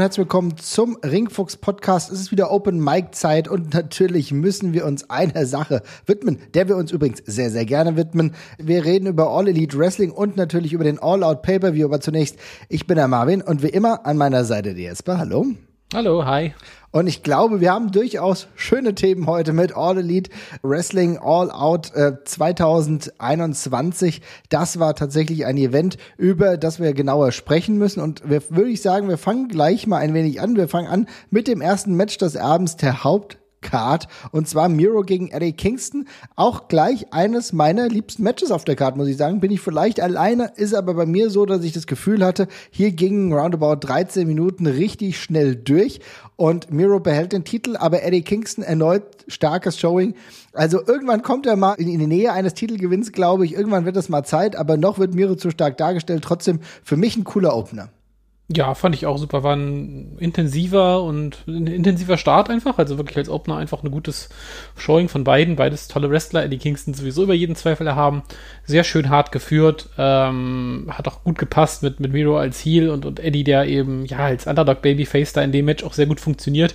und herzlich willkommen zum Ringfuchs Podcast. Es ist wieder Open Mic Zeit und natürlich müssen wir uns einer Sache widmen, der wir uns übrigens sehr, sehr gerne widmen. Wir reden über All Elite Wrestling und natürlich über den All Out Pay-Per-View. Aber zunächst, ich bin der Marvin und wie immer an meiner Seite die Jesper. Hallo. Hallo, hi. Und ich glaube, wir haben durchaus schöne Themen heute mit All Elite Wrestling All Out äh, 2021. Das war tatsächlich ein Event, über das wir genauer sprechen müssen. Und wir würde ich sagen, wir fangen gleich mal ein wenig an. Wir fangen an mit dem ersten Match des Abends, der Haupt Card und zwar Miro gegen Eddie Kingston. Auch gleich eines meiner liebsten Matches auf der Card, muss ich sagen. Bin ich vielleicht alleine, ist aber bei mir so, dass ich das Gefühl hatte, hier gingen roundabout 13 Minuten richtig schnell durch und Miro behält den Titel, aber Eddie Kingston erneut starkes Showing. Also irgendwann kommt er mal in die Nähe eines Titelgewinns, glaube ich. Irgendwann wird es mal Zeit, aber noch wird Miro zu stark dargestellt. Trotzdem für mich ein cooler Opener. Ja, fand ich auch super. War ein intensiver und ein intensiver Start einfach. Also wirklich als Opener einfach ein gutes Showing von beiden. Beides tolle Wrestler. Eddie Kingston sowieso über jeden Zweifel haben. Sehr schön hart geführt. Ähm, hat auch gut gepasst mit, mit Miro als Heel und, und Eddie, der eben ja als Underdog Babyface da in dem Match auch sehr gut funktioniert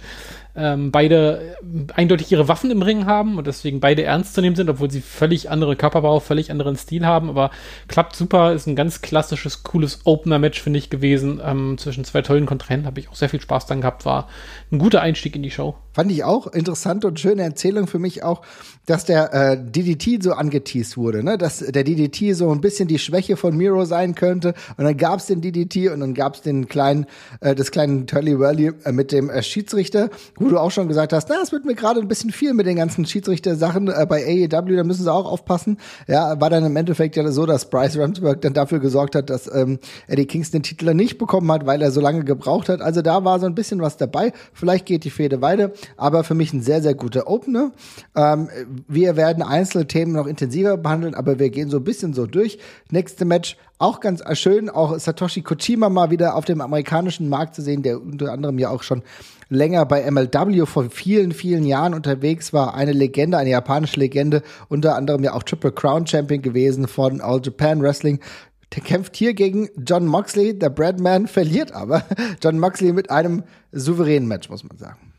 ähm, beide eindeutig ihre Waffen im Ring haben und deswegen beide ernst zu nehmen sind, obwohl sie völlig andere Körperbau, völlig anderen Stil haben, aber klappt super, ist ein ganz klassisches, cooles Opener-Match, finde ich, gewesen. Ähm, zwischen zwei tollen Kontrahenten habe ich auch sehr viel Spaß dann gehabt, war ein guter Einstieg in die Show. Fand ich auch interessante und schöne Erzählung für mich auch, dass der äh, DDT so angeteased wurde, ne? dass der DDT so ein bisschen die Schwäche von Miro sein könnte. Und dann gab es den DDT und dann gab es den kleinen, äh, das kleinen Turley Whirly äh, mit dem äh, Schiedsrichter, wo du auch schon gesagt hast, na, es wird mir gerade ein bisschen viel mit den ganzen Schiedsrichter-Sachen äh, bei AEW, da müssen sie auch aufpassen. Ja, war dann im Endeffekt ja so, dass Bryce Ramsberg dann dafür gesorgt hat, dass ähm, Eddie Kingston den Titel nicht bekommen hat, weil er so lange gebraucht hat. Also da war so ein bisschen was dabei. Vielleicht geht die Fehde weiter aber für mich ein sehr, sehr guter Opener. Ähm, wir werden einzelne Themen noch intensiver behandeln, aber wir gehen so ein bisschen so durch. Nächste Match auch ganz schön, auch Satoshi Kojima mal wieder auf dem amerikanischen Markt zu sehen, der unter anderem ja auch schon länger bei MLW vor vielen, vielen Jahren unterwegs war. Eine Legende, eine japanische Legende, unter anderem ja auch Triple Crown Champion gewesen von All Japan Wrestling. Der kämpft hier gegen John Moxley. Der Bradman verliert aber. John Moxley mit einem souveränen Match, muss man sagen.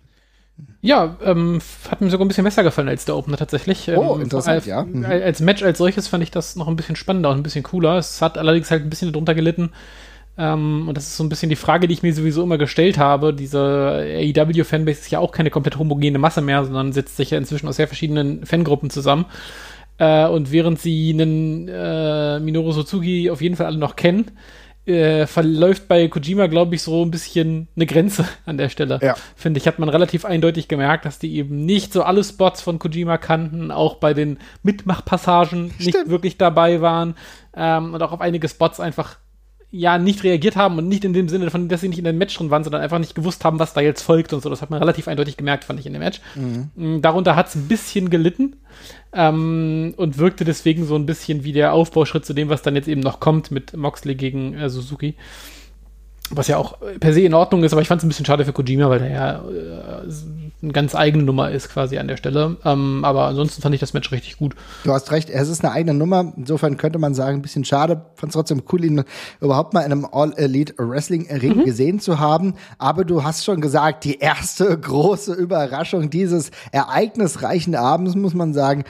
Ja, ähm, hat mir sogar ein bisschen besser gefallen als der Opener tatsächlich. Oh, ähm, interessant, als, ja. Mhm. Als Match als solches fand ich das noch ein bisschen spannender und ein bisschen cooler. Es hat allerdings halt ein bisschen darunter gelitten. Ähm, und das ist so ein bisschen die Frage, die ich mir sowieso immer gestellt habe. Diese AEW-Fanbase ist ja auch keine komplett homogene Masse mehr, sondern setzt sich ja inzwischen aus sehr verschiedenen Fangruppen zusammen. Äh, und während sie einen äh, Minoru Suzuki auf jeden Fall alle noch kennen, äh, verläuft bei Kojima, glaube ich, so ein bisschen eine Grenze an der Stelle. Ja. Finde ich, hat man relativ eindeutig gemerkt, dass die eben nicht so alle Spots von Kojima kannten, auch bei den Mitmachpassagen nicht wirklich dabei waren ähm, und auch auf einige Spots einfach ja nicht reagiert haben und nicht in dem Sinne von, dass sie nicht in dem Match drin waren, sondern einfach nicht gewusst haben, was da jetzt folgt und so. Das hat man relativ eindeutig gemerkt, fand ich in dem Match. Mhm. Mm, darunter hat es ein bisschen gelitten ähm, und wirkte deswegen so ein bisschen wie der Aufbauschritt zu dem, was dann jetzt eben noch kommt mit Moxley gegen äh, Suzuki. Was ja auch per se in Ordnung ist, aber ich fand es ein bisschen schade für Kojima, weil der ja äh, eine ganz eigene Nummer ist quasi an der Stelle. Ähm, aber ansonsten fand ich das Match richtig gut. Du hast recht, es ist eine eigene Nummer. Insofern könnte man sagen, ein bisschen schade. Fand es trotzdem cool, ihn überhaupt mal in einem All-Elite Wrestling Ring mhm. gesehen zu haben. Aber du hast schon gesagt, die erste große Überraschung dieses ereignisreichen Abends, muss man sagen,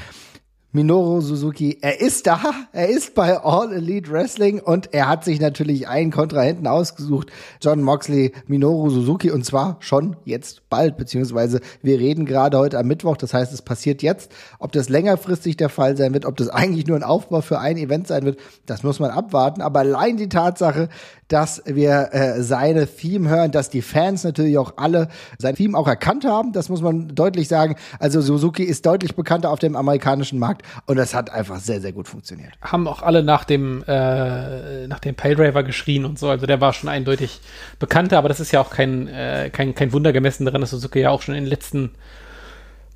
Minoru Suzuki, er ist da, er ist bei All Elite Wrestling und er hat sich natürlich einen Kontrahenten ausgesucht, John Moxley, Minoru Suzuki und zwar schon jetzt bald, beziehungsweise wir reden gerade heute am Mittwoch, das heißt, es passiert jetzt. Ob das längerfristig der Fall sein wird, ob das eigentlich nur ein Aufbau für ein Event sein wird, das muss man abwarten, aber allein die Tatsache, dass wir äh, seine Theme hören, dass die Fans natürlich auch alle sein Theme auch erkannt haben. Das muss man deutlich sagen. Also Suzuki ist deutlich bekannter auf dem amerikanischen Markt und das hat einfach sehr, sehr gut funktioniert. Haben auch alle nach dem, äh, nach dem Paydriver geschrien und so. Also der war schon eindeutig bekannter, aber das ist ja auch kein, äh, kein, kein Wunder gemessen daran, dass Suzuki ja auch schon in den letzten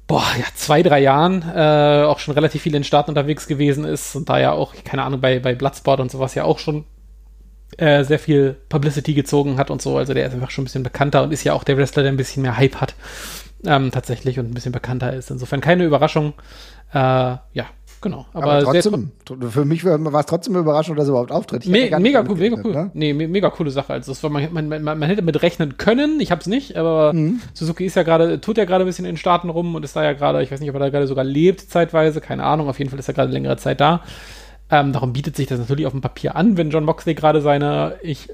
boah, ja, zwei, drei Jahren äh, auch schon relativ viel in Staaten unterwegs gewesen ist und da ja auch, keine Ahnung, bei, bei Bloodsport und sowas ja auch schon äh, sehr viel Publicity gezogen hat und so. Also der ist einfach schon ein bisschen bekannter und ist ja auch der Wrestler, der ein bisschen mehr Hype hat. ähm, tatsächlich und ein bisschen bekannter ist. Insofern keine Überraschung. Äh, ja, Genau. Aber, aber trotzdem, für mich war es trotzdem eine Überraschung, dass er überhaupt auftritt. Me mega cool, mega cool. Ne? Nee, me mega coole Sache. Also das war, man, man, man, man hätte mit rechnen können, ich hab's nicht, aber mhm. Suzuki ist ja gerade, tut ja gerade ein bisschen in den Staaten rum und ist da ja gerade, ich weiß nicht, ob er da gerade sogar lebt zeitweise, keine Ahnung, auf jeden Fall ist er gerade längere Zeit da. Ähm, darum bietet sich das natürlich auf dem Papier an, wenn John Moxley gerade seine, ich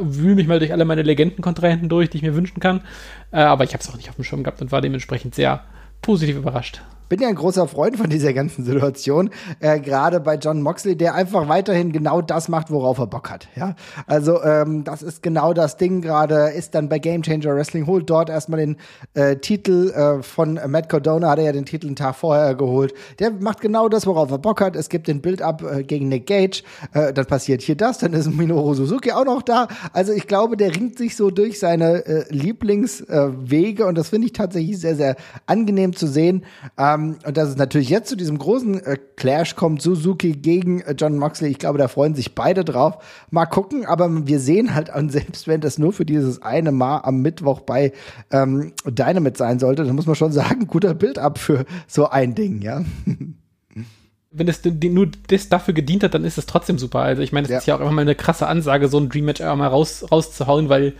wühle mich mal durch alle meine Legendenkontrahenten durch, die ich mir wünschen kann. Äh, aber ich habe es auch nicht auf dem Schirm gehabt und war dementsprechend sehr positiv überrascht bin ja ein großer Freund von dieser ganzen Situation, äh, gerade bei John Moxley, der einfach weiterhin genau das macht, worauf er Bock hat. Ja, also ähm, das ist genau das Ding gerade. Ist dann bei Game Changer Wrestling holt dort erstmal den äh, Titel äh, von Matt Cardona, hat er ja den Titel einen Tag vorher geholt. Der macht genau das, worauf er Bock hat. Es gibt den Build-up äh, gegen Nick Gage, äh, dann passiert hier das, dann ist Minoru Suzuki auch noch da. Also ich glaube, der ringt sich so durch seine äh, Lieblingswege äh, und das finde ich tatsächlich sehr, sehr angenehm zu sehen. Ähm, ähm, und dass es natürlich jetzt zu diesem großen äh, Clash kommt, Suzuki gegen äh, John Moxley. Ich glaube, da freuen sich beide drauf. Mal gucken, aber wir sehen halt, und selbst wenn das nur für dieses eine Mal am Mittwoch bei ähm, Dynamite sein sollte, dann muss man schon sagen, guter Bild ab für so ein Ding, ja. wenn es nur das dafür gedient hat, dann ist es trotzdem super. Also ich meine, es ja. ist ja auch immer mal eine krasse Ansage, so ein Dream Match einmal raus, rauszuhauen, weil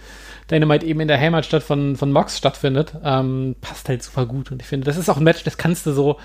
Dynamite eben in der Heimatstadt von, von Mox stattfindet, ähm, passt halt super gut. Und ich finde, das ist auch ein Match, das kannst du so,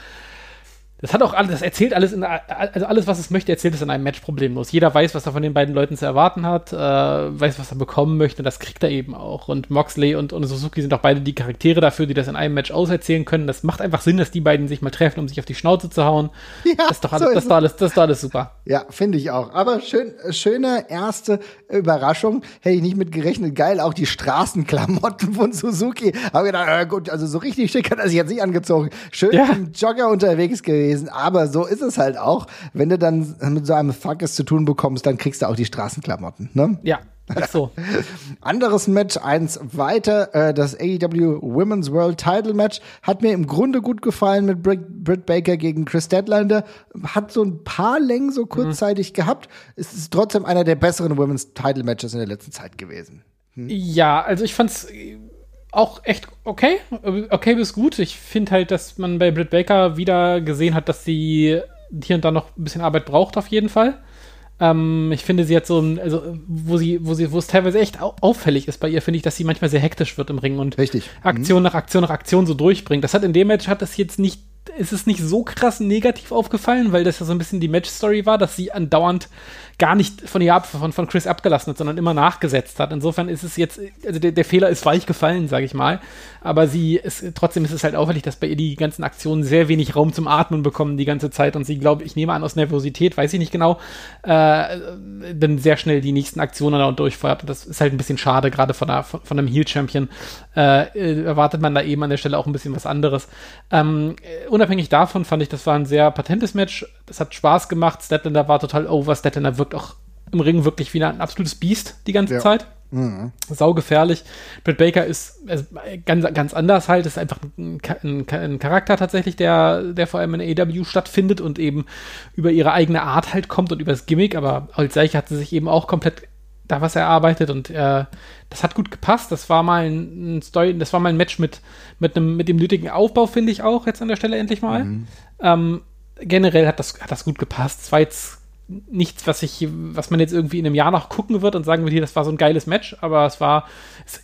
das hat auch alles, das erzählt alles, in, also alles, was es möchte, erzählt es in einem Match problemlos. Jeder weiß, was er von den beiden Leuten zu erwarten hat, äh, weiß, was er bekommen möchte, und das kriegt er eben auch. Und Moxley und, und Suzuki sind auch beide die Charaktere dafür, die das in einem Match auserzählen können. Das macht einfach Sinn, dass die beiden sich mal treffen, um sich auf die Schnauze zu hauen. Ja, das ist doch alles, so das ist alles, das ist alles super. Ja, finde ich auch. Aber schön, schöne erste Überraschung. Hätte ich nicht mit gerechnet. Geil, auch die Straßenklamotten von Suzuki. Habe gedacht, äh, gut, also so richtig schick hat er sich jetzt nicht angezogen. Schön ja. im Jogger unterwegs gewesen gewesen. Aber so ist es halt auch. Wenn du dann mit so einem Fuckes zu tun bekommst, dann kriegst du auch die Straßenklamotten. Ne? Ja. Ach so. Anderes Match, eins weiter, äh, das AEW Women's World Title Match hat mir im Grunde gut gefallen mit Britt, Britt Baker gegen Chris Deadlander. Hat so ein paar Längen so kurzzeitig mhm. gehabt. Es ist trotzdem einer der besseren Women's Title Matches in der letzten Zeit gewesen. Hm? Ja, also ich fand's auch echt okay. Okay bis gut. Ich finde halt, dass man bei Britt Baker wieder gesehen hat, dass sie hier und da noch ein bisschen Arbeit braucht, auf jeden Fall. Ähm, ich finde, sie hat so ein, also wo sie, wo sie, wo es teilweise echt auffällig ist bei ihr, finde ich, dass sie manchmal sehr hektisch wird im Ring und Richtig. Aktion mhm. nach Aktion nach Aktion so durchbringt. Das hat in dem Match hat das jetzt nicht ist es nicht so krass negativ aufgefallen, weil das ja so ein bisschen die Match-Story war, dass sie andauernd gar nicht von ihr von, von Chris abgelassen hat, sondern immer nachgesetzt hat. Insofern ist es jetzt, also der, der Fehler ist weich gefallen, sage ich mal. Aber sie ist, trotzdem ist es halt auffällig, dass bei ihr die ganzen Aktionen sehr wenig Raum zum Atmen bekommen die ganze Zeit und sie, glaube ich, nehme an, aus Nervosität, weiß ich nicht genau, äh, dann sehr schnell die nächsten Aktionen da und durchfeuert. Und das ist halt ein bisschen schade, gerade von, von, von einem Heel-Champion. Äh, erwartet man da eben an der Stelle auch ein bisschen was anderes. Ähm, unabhängig davon fand ich, das war ein sehr patentes Match. Das hat Spaß gemacht. Statlander war total over. Statlander wirkt auch im Ring wirklich wie ein absolutes Biest die ganze ja. Zeit. Mhm. Sau gefährlich. Britt Baker ist also ganz, ganz anders halt. Ist einfach ein, ein, ein, Charakter tatsächlich, der, der vor allem in AW stattfindet und eben über ihre eigene Art halt kommt und über das Gimmick. Aber als solche hat sie sich eben auch komplett da was erarbeitet und äh, das hat gut gepasst. Das war mal ein, Story, das war mal ein Match mit, mit, einem, mit dem nötigen Aufbau, finde ich auch jetzt an der Stelle endlich mal. Mhm. Ähm, generell hat das, hat das gut gepasst. Es war jetzt nichts, was ich, was man jetzt irgendwie in einem Jahr noch gucken wird und sagen wird, hier, das war so ein geiles Match, aber es war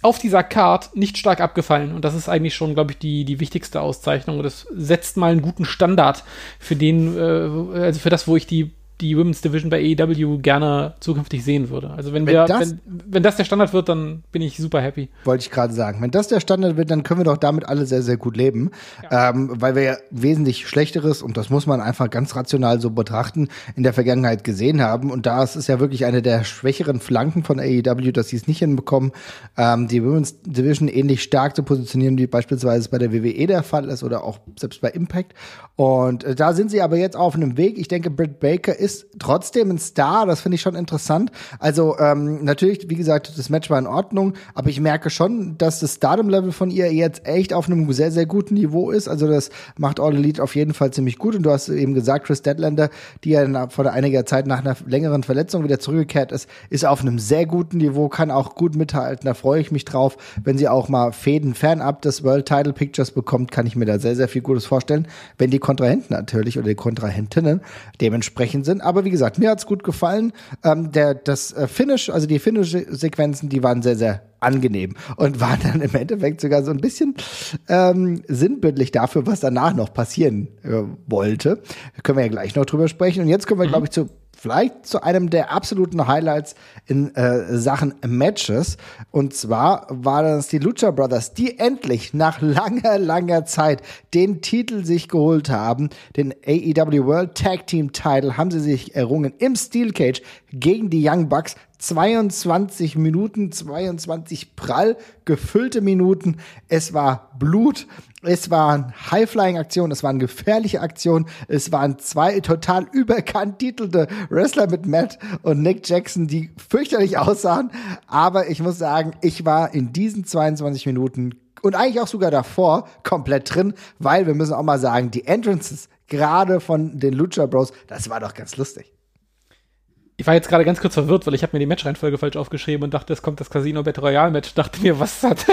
auf dieser Card nicht stark abgefallen und das ist eigentlich schon, glaube ich, die, die wichtigste Auszeichnung und das setzt mal einen guten Standard für den, äh, also für das, wo ich die die Women's Division bei AEW gerne zukünftig sehen würde. Also wenn, wenn wir, das, wenn, wenn, das der Standard wird, dann bin ich super happy. Wollte ich gerade sagen. Wenn das der Standard wird, dann können wir doch damit alle sehr, sehr gut leben. Ja. Ähm, weil wir ja wesentlich Schlechteres, und das muss man einfach ganz rational so betrachten, in der Vergangenheit gesehen haben. Und da ist es ja wirklich eine der schwächeren Flanken von AEW, dass sie es nicht hinbekommen, ähm, die Women's Division ähnlich stark zu positionieren, wie beispielsweise bei der WWE der Fall ist oder auch selbst bei Impact. Und äh, da sind sie aber jetzt auf einem Weg. Ich denke, Britt Baker ist trotzdem ein Star, das finde ich schon interessant. Also ähm, natürlich, wie gesagt, das Match war in Ordnung, aber ich merke schon, dass das Stardom-Level von ihr jetzt echt auf einem sehr, sehr guten Niveau ist. Also das macht All Elite auf jeden Fall ziemlich gut. Und du hast eben gesagt, Chris Deadlander, die ja vor einiger Zeit nach einer längeren Verletzung wieder zurückgekehrt ist, ist auf einem sehr guten Niveau, kann auch gut mithalten. Da freue ich mich drauf. Wenn sie auch mal Fäden fernab des World Title Pictures bekommt, kann ich mir da sehr, sehr viel Gutes vorstellen. Wenn die Kontrahenten natürlich oder die Kontrahentinnen dementsprechend sind. Aber wie gesagt, mir hat's gut gefallen. Ähm, der, das äh, Finish, also die Finish-Sequenzen, die waren sehr, sehr angenehm und waren dann im Endeffekt sogar so ein bisschen ähm, sinnbildlich dafür, was danach noch passieren äh, wollte. Da können wir ja gleich noch drüber sprechen. Und jetzt kommen wir, mhm. glaube ich, zu vielleicht zu einem der absoluten Highlights in äh, Sachen Matches. Und zwar waren das die Lucha Brothers, die endlich nach langer, langer Zeit den Titel sich geholt haben. Den AEW World Tag Team Title haben sie sich errungen im Steel Cage gegen die Young Bucks. 22 Minuten, 22 prall gefüllte Minuten. Es war Blut. Es waren High-Flying-Aktionen, es waren gefährliche Aktionen, es waren zwei total überkannt titelte Wrestler mit Matt und Nick Jackson, die fürchterlich aussahen. Aber ich muss sagen, ich war in diesen 22 Minuten und eigentlich auch sogar davor komplett drin, weil wir müssen auch mal sagen, die Entrances gerade von den Lucha Bros, das war doch ganz lustig ich war jetzt gerade ganz kurz verwirrt, weil ich habe mir die Matchreihenfolge falsch aufgeschrieben und dachte, es kommt das Casino Battle Royale Match. Dachte mir, was hat,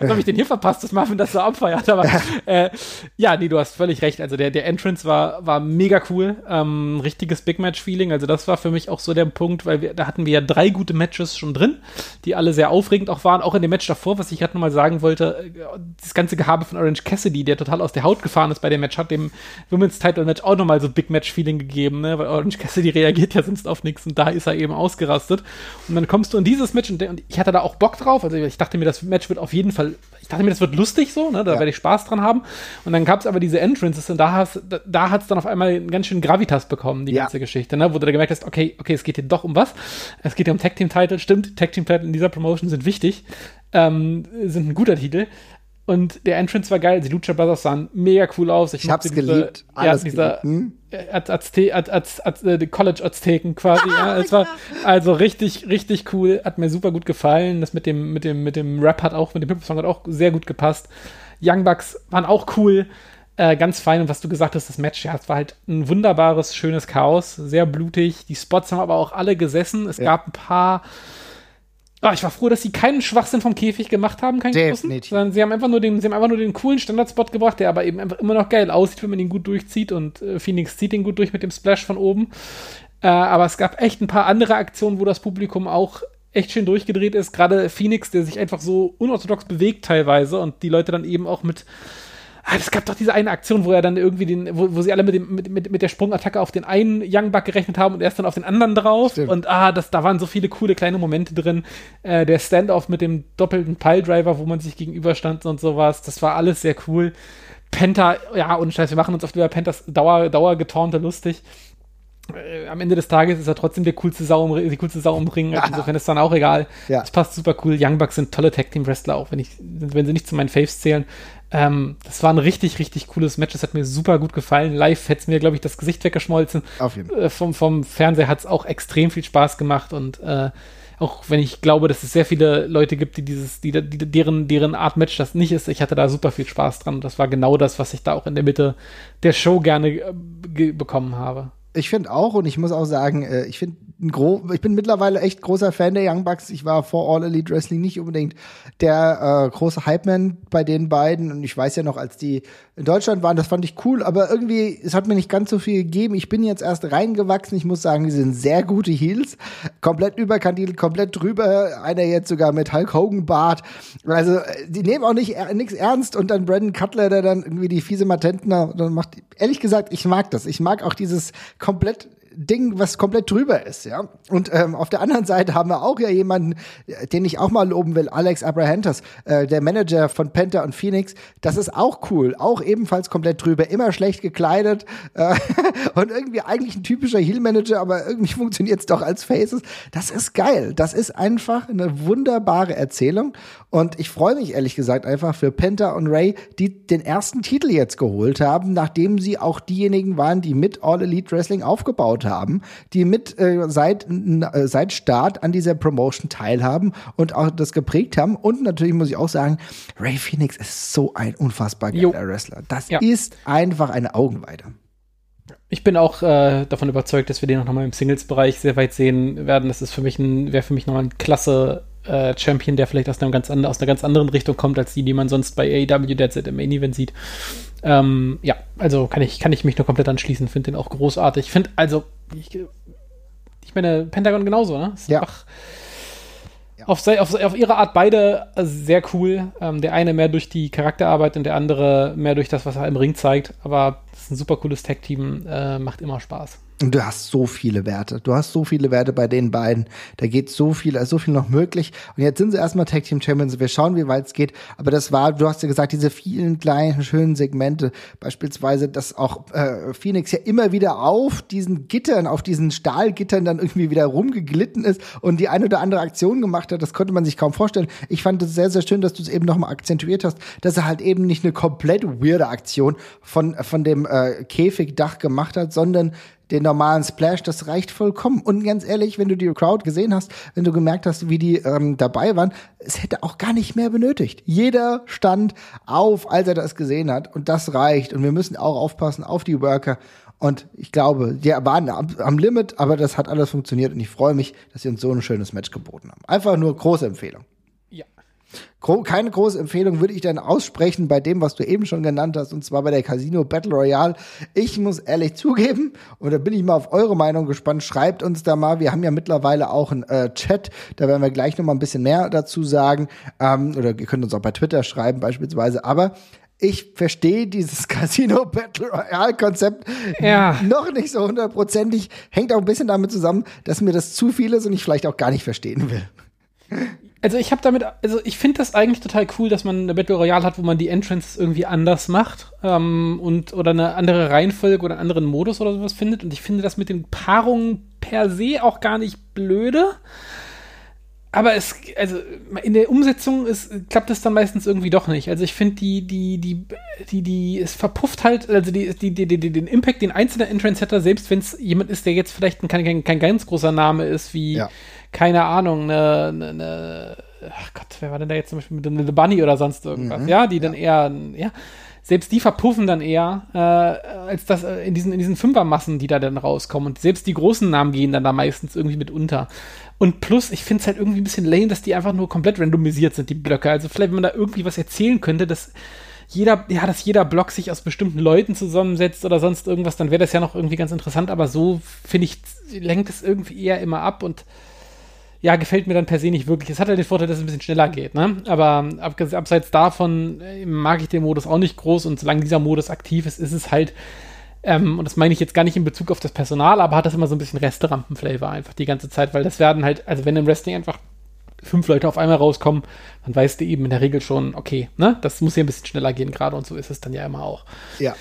was habe ich denn hier verpasst, dass Marvin das so abfeiert? Aber äh, ja, nee, du hast völlig recht. Also der, der Entrance war, war mega cool. Ähm, richtiges Big Match-Feeling. Also das war für mich auch so der Punkt, weil wir, da hatten wir ja drei gute Matches schon drin, die alle sehr aufregend auch waren. Auch in dem Match davor, was ich gerade nochmal sagen wollte, äh, das ganze Gehabe von Orange Cassidy, der total aus der Haut gefahren ist bei dem Match, hat dem Women's Title Match auch nochmal so Big Match-Feeling gegeben, ne? Weil Orange Cassidy reagiert ja sonst auf nichts und da ist er eben ausgerastet. Und dann kommst du in dieses Match und, und, ich hatte da auch Bock drauf. Also ich dachte mir, das Match wird auf jeden Fall, ich dachte mir, das wird lustig so, ne? Da ja. werde ich Spaß dran haben. Und dann gab es aber diese Entrances und da, hast, da, da hat es dann auf einmal einen ganz schön Gravitas bekommen, die ja. ganze Geschichte, ne? Wo du da gemerkt hast, okay, okay, es geht hier doch um was. Es geht hier um Tag Team Title, stimmt, Tag Team Title in dieser Promotion sind wichtig, ähm, sind ein guter Titel. Und der Entrance war geil. Die Lucha Brothers sahen mega cool aus. Ich, ich hab's diese, geliebt. Alles ja, dieser hm? Azte Az Az Az äh, College Azteken quasi. ja, es war also richtig, richtig cool. Hat mir super gut gefallen. Das mit dem, mit dem, mit dem Rap hat auch, mit dem Hip-Song hat auch sehr gut gepasst. Young Bucks waren auch cool. Äh, ganz fein. Und was du gesagt hast, das Match, ja, es war halt ein wunderbares, schönes Chaos. Sehr blutig. Die Spots haben aber auch alle gesessen. Es ja. gab ein paar Oh, ich war froh, dass sie keinen Schwachsinn vom Käfig gemacht haben, keinen Definitiv. sondern sie haben einfach nur den, sie haben einfach nur den coolen Standardspot gebracht, der aber eben einfach immer noch geil aussieht, wenn man ihn gut durchzieht und äh, Phoenix zieht ihn gut durch mit dem Splash von oben. Äh, aber es gab echt ein paar andere Aktionen, wo das Publikum auch echt schön durchgedreht ist. Gerade Phoenix, der sich einfach so unorthodox bewegt teilweise und die Leute dann eben auch mit Ah, es gab doch diese eine Aktion, wo er dann irgendwie den, wo, wo sie alle mit, dem, mit, mit, mit der Sprungattacke auf den einen Young Buck gerechnet haben und er ist dann auf den anderen drauf. Stimmt. Und ah, das, da waren so viele coole kleine Momente drin. Äh, der Standoff mit dem doppelten Piledriver, wo man sich gegenüberstand und sowas. Das war alles sehr cool. Penta, ja, und Scheiß, wir machen uns oft über Pentas Dauer, Dauergetornte lustig. Äh, am Ende des Tages ist er trotzdem der coolste Sau im, die coolste Sau im Ring. Also insofern ist dann auch egal. Ja. Das passt super cool. Young Bucks sind tolle Tag Team Wrestler, auch wenn ich, wenn sie nicht zu meinen Faves zählen. Ähm, das war ein richtig, richtig cooles Match. Das hat mir super gut gefallen. Live hätte es mir, glaube ich, das Gesicht weggeschmolzen. Auf jeden Fall. Äh, vom, vom Fernseher hat es auch extrem viel Spaß gemacht und äh, auch wenn ich glaube, dass es sehr viele Leute gibt, die dieses, die, die, deren, deren Art Match das nicht ist, ich hatte da super viel Spaß dran. Und das war genau das, was ich da auch in der Mitte der Show gerne äh, bekommen habe. Ich finde auch, und ich muss auch sagen, äh, ich finde ich bin mittlerweile echt großer Fan der Young Bucks. Ich war vor All Elite Wrestling nicht unbedingt der äh, große Hype-Man bei den beiden. Und ich weiß ja noch, als die in Deutschland waren, das fand ich cool, aber irgendwie, es hat mir nicht ganz so viel gegeben. Ich bin jetzt erst reingewachsen. Ich muss sagen, die sind sehr gute Heels. Komplett überkandidelt, komplett drüber. Einer jetzt sogar mit Hulk Hogan Bart. Also, die nehmen auch nicht nichts ernst. Und dann Brandon Cutler, der dann irgendwie die fiese Matentner dann macht. Ehrlich gesagt, ich mag das. Ich mag auch dieses komplett Ding, was komplett drüber ist, ja. Und ähm, auf der anderen Seite haben wir auch ja jemanden, den ich auch mal loben will, Alex Abrahantes, äh, der Manager von Penta und Phoenix. Das ist auch cool, auch ebenfalls komplett drüber, immer schlecht gekleidet äh, und irgendwie eigentlich ein typischer Heel-Manager, aber irgendwie funktioniert es doch als Faces. Das ist geil. Das ist einfach eine wunderbare Erzählung und ich freue mich ehrlich gesagt einfach für Penta und Ray, die den ersten Titel jetzt geholt haben, nachdem sie auch diejenigen waren, die mit All Elite Wrestling aufgebaut haben haben, die mit äh, seit, äh, seit Start an dieser Promotion teilhaben und auch das geprägt haben. Und natürlich muss ich auch sagen, Ray Phoenix ist so ein unfassbar geiler jo. Wrestler. Das ja. ist einfach eine Augenweide. Ich bin auch äh, davon überzeugt, dass wir den auch nochmal im Singles-Bereich sehr weit sehen werden. Das ist für mich ein, wäre für mich nochmal ein klasse äh, Champion, der vielleicht aus, einem ganz andre, aus einer ganz anderen Richtung kommt, als die, die man sonst bei AEW derzeit im Main Event sieht. Ähm, ja, also kann ich, kann ich mich nur komplett anschließen, finde den auch großartig. Ich finde, also, ich, ich meine, Pentagon genauso, ne? Ist ja. Einfach, auf, auf, auf, ihre Art beide sehr cool. Ähm, der eine mehr durch die Charakterarbeit und der andere mehr durch das, was er im Ring zeigt. Aber das ist ein super cooles Tag-Team, äh, macht immer Spaß. Du hast so viele Werte. Du hast so viele Werte bei den beiden. Da geht so viel, also so viel noch möglich. Und jetzt sind sie erstmal Tag Team Champions. Wir schauen, wie weit es geht. Aber das war, du hast ja gesagt, diese vielen kleinen, schönen Segmente. Beispielsweise, dass auch äh, Phoenix ja immer wieder auf diesen Gittern, auf diesen Stahlgittern dann irgendwie wieder rumgeglitten ist und die eine oder andere Aktion gemacht hat. Das konnte man sich kaum vorstellen. Ich fand es sehr, sehr schön, dass du es eben nochmal akzentuiert hast, dass er halt eben nicht eine komplett weirde Aktion von, von dem äh, Käfigdach gemacht hat, sondern den normalen Splash, das reicht vollkommen. Und ganz ehrlich, wenn du die Crowd gesehen hast, wenn du gemerkt hast, wie die ähm, dabei waren, es hätte auch gar nicht mehr benötigt. Jeder stand auf, als er das gesehen hat. Und das reicht. Und wir müssen auch aufpassen auf die Worker. Und ich glaube, die waren am, am Limit, aber das hat alles funktioniert. Und ich freue mich, dass sie uns so ein schönes Match geboten haben. Einfach nur große Empfehlung keine große Empfehlung würde ich dann aussprechen bei dem, was du eben schon genannt hast, und zwar bei der Casino Battle Royale. Ich muss ehrlich zugeben, und da bin ich mal auf eure Meinung gespannt, schreibt uns da mal. Wir haben ja mittlerweile auch einen äh, Chat, da werden wir gleich noch mal ein bisschen mehr dazu sagen. Ähm, oder ihr könnt uns auch bei Twitter schreiben beispielsweise. Aber ich verstehe dieses Casino Battle Royale Konzept ja. noch nicht so hundertprozentig. Hängt auch ein bisschen damit zusammen, dass mir das zu viel ist und ich vielleicht auch gar nicht verstehen will also ich habe damit, also ich finde das eigentlich total cool, dass man eine Battle Royale hat, wo man die Entrances irgendwie anders macht ähm, und oder eine andere Reihenfolge oder einen anderen Modus oder sowas findet. Und ich finde das mit den Paarungen per se auch gar nicht blöde. Aber es, also in der Umsetzung ist, klappt es dann meistens irgendwie doch nicht. Also ich finde die, die, die, die, die, es verpufft halt, also die, die, die, die den Impact, den einzelner Entrance hätte, selbst wenn es jemand ist, der jetzt vielleicht kein, kein, kein ganz großer Name ist, wie ja keine Ahnung, eine, eine, ach Gott, wer war denn da jetzt zum Beispiel mit The Bunny oder sonst irgendwas, mhm, ja, die dann eher, ja, selbst die verpuffen dann eher, äh, als das äh, in diesen, in diesen Fünfermassen, die da dann rauskommen. Und selbst die großen Namen gehen dann da meistens irgendwie mit unter. Und plus, ich finde es halt irgendwie ein bisschen lame, dass die einfach nur komplett randomisiert sind, die Blöcke. Also vielleicht, wenn man da irgendwie was erzählen könnte, dass jeder, ja, dass jeder Block sich aus bestimmten Leuten zusammensetzt oder sonst irgendwas, dann wäre das ja noch irgendwie ganz interessant. Aber so, finde ich, lenkt es irgendwie eher immer ab und ja, gefällt mir dann per se nicht wirklich. Es hat halt den Vorteil, dass es ein bisschen schneller geht, ne? Aber abseits davon äh, mag ich den Modus auch nicht groß und solange dieser Modus aktiv ist, ist es halt, ähm, und das meine ich jetzt gar nicht in Bezug auf das Personal, aber hat das immer so ein bisschen Resterampenflavor einfach die ganze Zeit, weil das werden halt, also wenn im Wrestling einfach fünf Leute auf einmal rauskommen, dann weißt du eben in der Regel schon, okay, ne, das muss hier ein bisschen schneller gehen gerade und so ist es dann ja immer auch. Ja.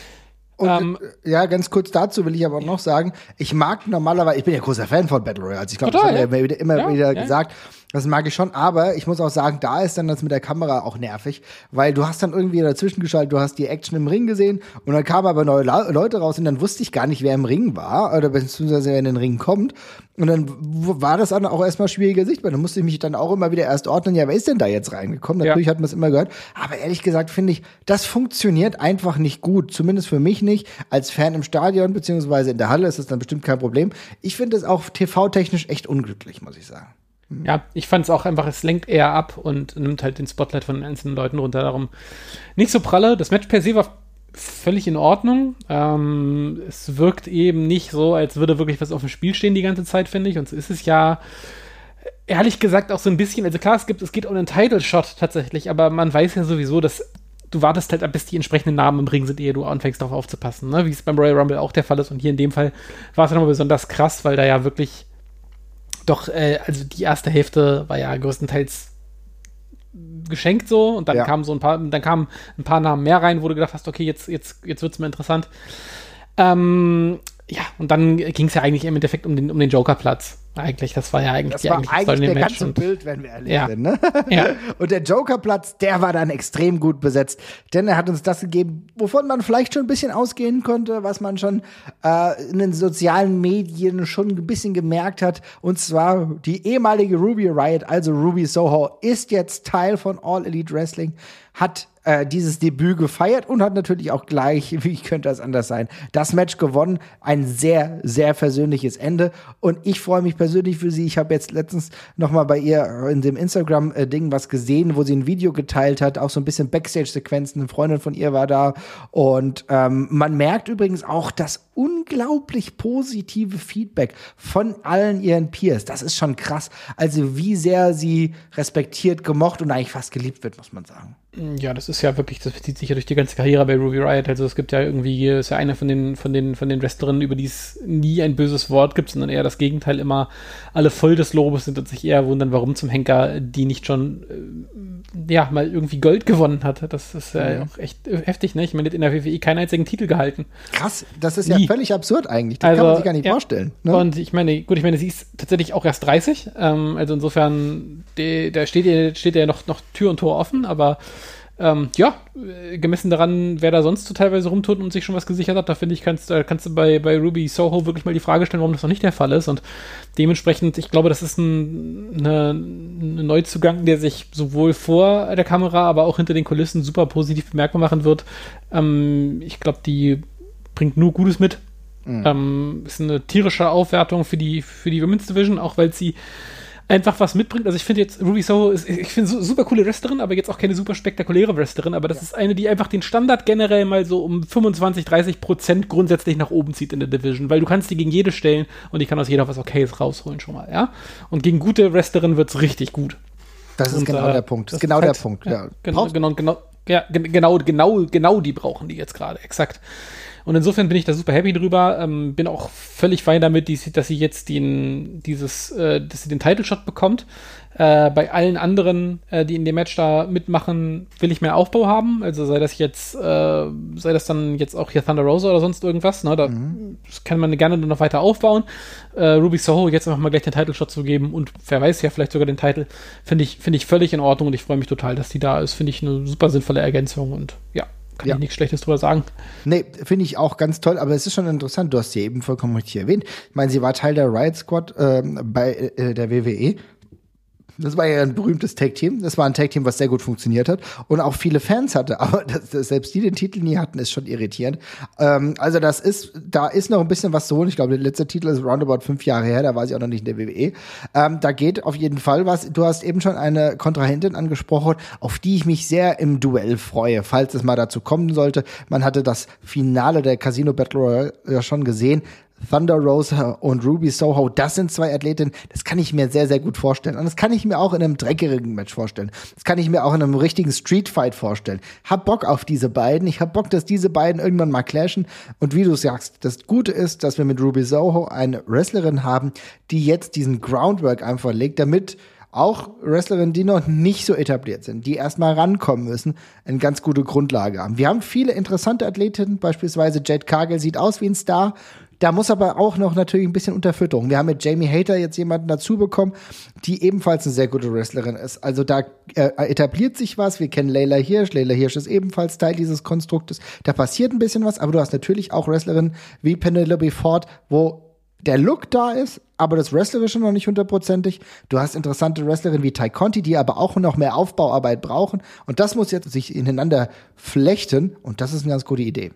Und, ähm, äh, ja, ganz kurz dazu will ich aber noch sagen, ich mag normalerweise, ich bin ja großer Fan von Battle Royale. Also ich glaube, das haben wir ja. immer ja, wieder ja. gesagt. Das mag ich schon, aber ich muss auch sagen, da ist dann das mit der Kamera auch nervig, weil du hast dann irgendwie dazwischen geschaltet, du hast die Action im Ring gesehen und dann kamen aber neue La Leute raus und dann wusste ich gar nicht, wer im Ring war oder beziehungsweise wer in den Ring kommt. Und dann war das dann auch erstmal schwieriger sichtbar. Dann musste ich mich dann auch immer wieder erst ordnen, ja, wer ist denn da jetzt reingekommen? Natürlich ja. hat man es immer gehört. Aber ehrlich gesagt finde ich, das funktioniert einfach nicht gut. Zumindest für mich nicht. Als Fan im Stadion beziehungsweise in der Halle ist das dann bestimmt kein Problem. Ich finde es auch TV-technisch echt unglücklich, muss ich sagen. Ja, ich fand es auch einfach, es lenkt eher ab und nimmt halt den Spotlight von den einzelnen Leuten runter. Darum nicht so pralle. Das Match per se war völlig in Ordnung. Ähm, es wirkt eben nicht so, als würde wirklich was auf dem Spiel stehen die ganze Zeit, finde ich. Und so ist es ja ehrlich gesagt auch so ein bisschen. Also klar, es gibt, es geht um einen Title Shot tatsächlich, aber man weiß ja sowieso, dass du wartest halt, bis die entsprechenden Namen im Ring sind, ehe du anfängst darauf aufzupassen, ne? wie es beim Royal Rumble auch der Fall ist. Und hier in dem Fall war es nochmal besonders krass, weil da ja wirklich doch, äh, also die erste Hälfte war ja größtenteils geschenkt so und dann ja. kamen so ein paar, dann kamen ein paar Namen mehr rein, wo du gedacht hast, okay, jetzt, jetzt, jetzt wird's mir interessant. Ähm, ja, und dann ging es ja eigentlich im Endeffekt um den, um den Joker-Platz. Eigentlich, das war ja eigentlich, das war eigentlich, eigentlich der ganze Bild, wenn wir ehrlich ja. sind. Ne? Ja. Und der Joker-Platz, der war dann extrem gut besetzt, denn er hat uns das gegeben, wovon man vielleicht schon ein bisschen ausgehen konnte, was man schon äh, in den sozialen Medien schon ein bisschen gemerkt hat. Und zwar die ehemalige Ruby Riot, also Ruby Soho, ist jetzt Teil von All Elite Wrestling, hat äh, dieses Debüt gefeiert und hat natürlich auch gleich, wie könnte das anders sein, das Match gewonnen. Ein sehr, sehr versöhnliches Ende. Und ich freue mich persönlich für sie. Ich habe jetzt letztens noch mal bei ihr in dem Instagram-Ding was gesehen, wo sie ein Video geteilt hat, auch so ein bisschen Backstage-Sequenzen. Eine Freundin von ihr war da. Und ähm, man merkt übrigens auch das unglaublich positive Feedback von allen ihren Peers. Das ist schon krass. Also wie sehr sie respektiert, gemocht und eigentlich fast geliebt wird, muss man sagen. Ja, das ist ja wirklich, das zieht sich ja durch die ganze Karriere bei Ruby Riot. Also es gibt ja irgendwie, ist ja eine von den, von den, von den Wrestlerinnen, über die es nie ein böses Wort gibt, sondern eher das Gegenteil immer alle voll des Lobes sind und sich eher wundern, warum zum Henker die nicht schon, äh, ja, mal irgendwie Gold gewonnen hat. Das ist ja mhm. auch echt heftig, ne? Ich meine, in der WWE keinen einzigen Titel gehalten. Krass, das ist ja nie. völlig absurd eigentlich. Das also, kann man sich gar nicht ja. vorstellen. Ne? Und ich meine, gut, ich meine, sie ist tatsächlich auch erst 30. Ähm, also insofern, da steht ihr, steht ja noch, noch Tür und Tor offen, aber ähm, ja, äh, gemessen daran, wer da sonst so teilweise rumtut und sich schon was gesichert hat, da finde ich, kannst, da kannst du bei, bei Ruby Soho wirklich mal die Frage stellen, warum das noch nicht der Fall ist. Und dementsprechend, ich glaube, das ist ein, eine, ein Neuzugang, der sich sowohl vor der Kamera, aber auch hinter den Kulissen super positiv bemerkbar machen wird. Ähm, ich glaube, die bringt nur Gutes mit. Mhm. Ähm, ist eine tierische Aufwertung für die, für die Women's Division, auch weil sie einfach was mitbringt. Also ich finde jetzt Ruby Soho ist, ich finde super coole Wrestlerin, aber jetzt auch keine super spektakuläre Wrestlerin, aber das ja. ist eine, die einfach den Standard generell mal so um 25, 30 Prozent grundsätzlich nach oben zieht in der Division, weil du kannst die gegen jede stellen und die kann aus jeder was Okayes rausholen schon mal, ja. Und gegen gute Wrestlerin wird's richtig gut. Das ist und, genau äh, der Punkt. Das ist genau halt, der Punkt, ja. Genau, genau, genau, ja, genau, genau, genau die brauchen die jetzt gerade, exakt. Und insofern bin ich da super happy drüber. Ähm, bin auch völlig fein damit, die, dass sie jetzt den, dieses, äh, dass sie den Title Shot bekommt. Äh, bei allen anderen, äh, die in dem Match da mitmachen, will ich mehr Aufbau haben. Also sei das jetzt, äh, sei das dann jetzt auch hier Thunder Rosa oder sonst irgendwas. Ne? Da mhm. kann man gerne noch weiter aufbauen. Äh, Ruby Soho jetzt einfach mal gleich den Title Shot zu geben und wer weiß ja vielleicht sogar den Titel, finde ich, finde ich völlig in Ordnung und ich freue mich total, dass die da ist. Finde ich eine super sinnvolle Ergänzung und ja, kann ja. ich nichts Schlechtes drüber sagen. Nee, finde ich auch ganz toll, aber es ist schon interessant, du hast sie eben vollkommen richtig erwähnt. Ich meine, sie war Teil der Riot Squad ähm, bei äh, der WWE das war ja ein berühmtes Tag-Team. Das war ein Tag-Team, was sehr gut funktioniert hat und auch viele Fans hatte. Aber dass, dass selbst die den Titel nie hatten, ist schon irritierend. Ähm, also das ist, da ist noch ein bisschen was zu holen. Ich glaube, der letzte Titel ist roundabout fünf Jahre her. Da war sie auch noch nicht in der WWE. Ähm, da geht auf jeden Fall was. Du hast eben schon eine Kontrahentin angesprochen, auf die ich mich sehr im Duell freue, falls es mal dazu kommen sollte. Man hatte das Finale der Casino Battle Royale ja schon gesehen. Thunder Rosa und Ruby Soho, das sind zwei Athletinnen, das kann ich mir sehr, sehr gut vorstellen. Und das kann ich mir auch in einem dreckigen Match vorstellen. Das kann ich mir auch in einem richtigen Street Fight vorstellen. Hab Bock auf diese beiden. Ich hab Bock, dass diese beiden irgendwann mal clashen. Und wie du sagst, das Gute ist, dass wir mit Ruby Soho eine Wrestlerin haben, die jetzt diesen Groundwork einfach legt, damit auch Wrestlerinnen, die noch nicht so etabliert sind, die erstmal rankommen müssen, eine ganz gute Grundlage haben. Wir haben viele interessante Athletinnen, beispielsweise Jade Cargill sieht aus wie ein Star, da muss aber auch noch natürlich ein bisschen Unterfütterung. Wir haben mit Jamie Hater jetzt jemanden dazu bekommen, die ebenfalls eine sehr gute Wrestlerin ist. Also da äh, etabliert sich was. Wir kennen Leila Hirsch. Leila Hirsch ist ebenfalls Teil dieses Konstruktes. Da passiert ein bisschen was, aber du hast natürlich auch Wrestlerinnen wie Penelope Ford, wo der Look da ist, aber das Wrestlerische noch nicht hundertprozentig. Du hast interessante Wrestlerinnen wie Ty Conti, die aber auch noch mehr Aufbauarbeit brauchen. Und das muss jetzt sich ineinander flechten. Und das ist eine ganz gute Idee.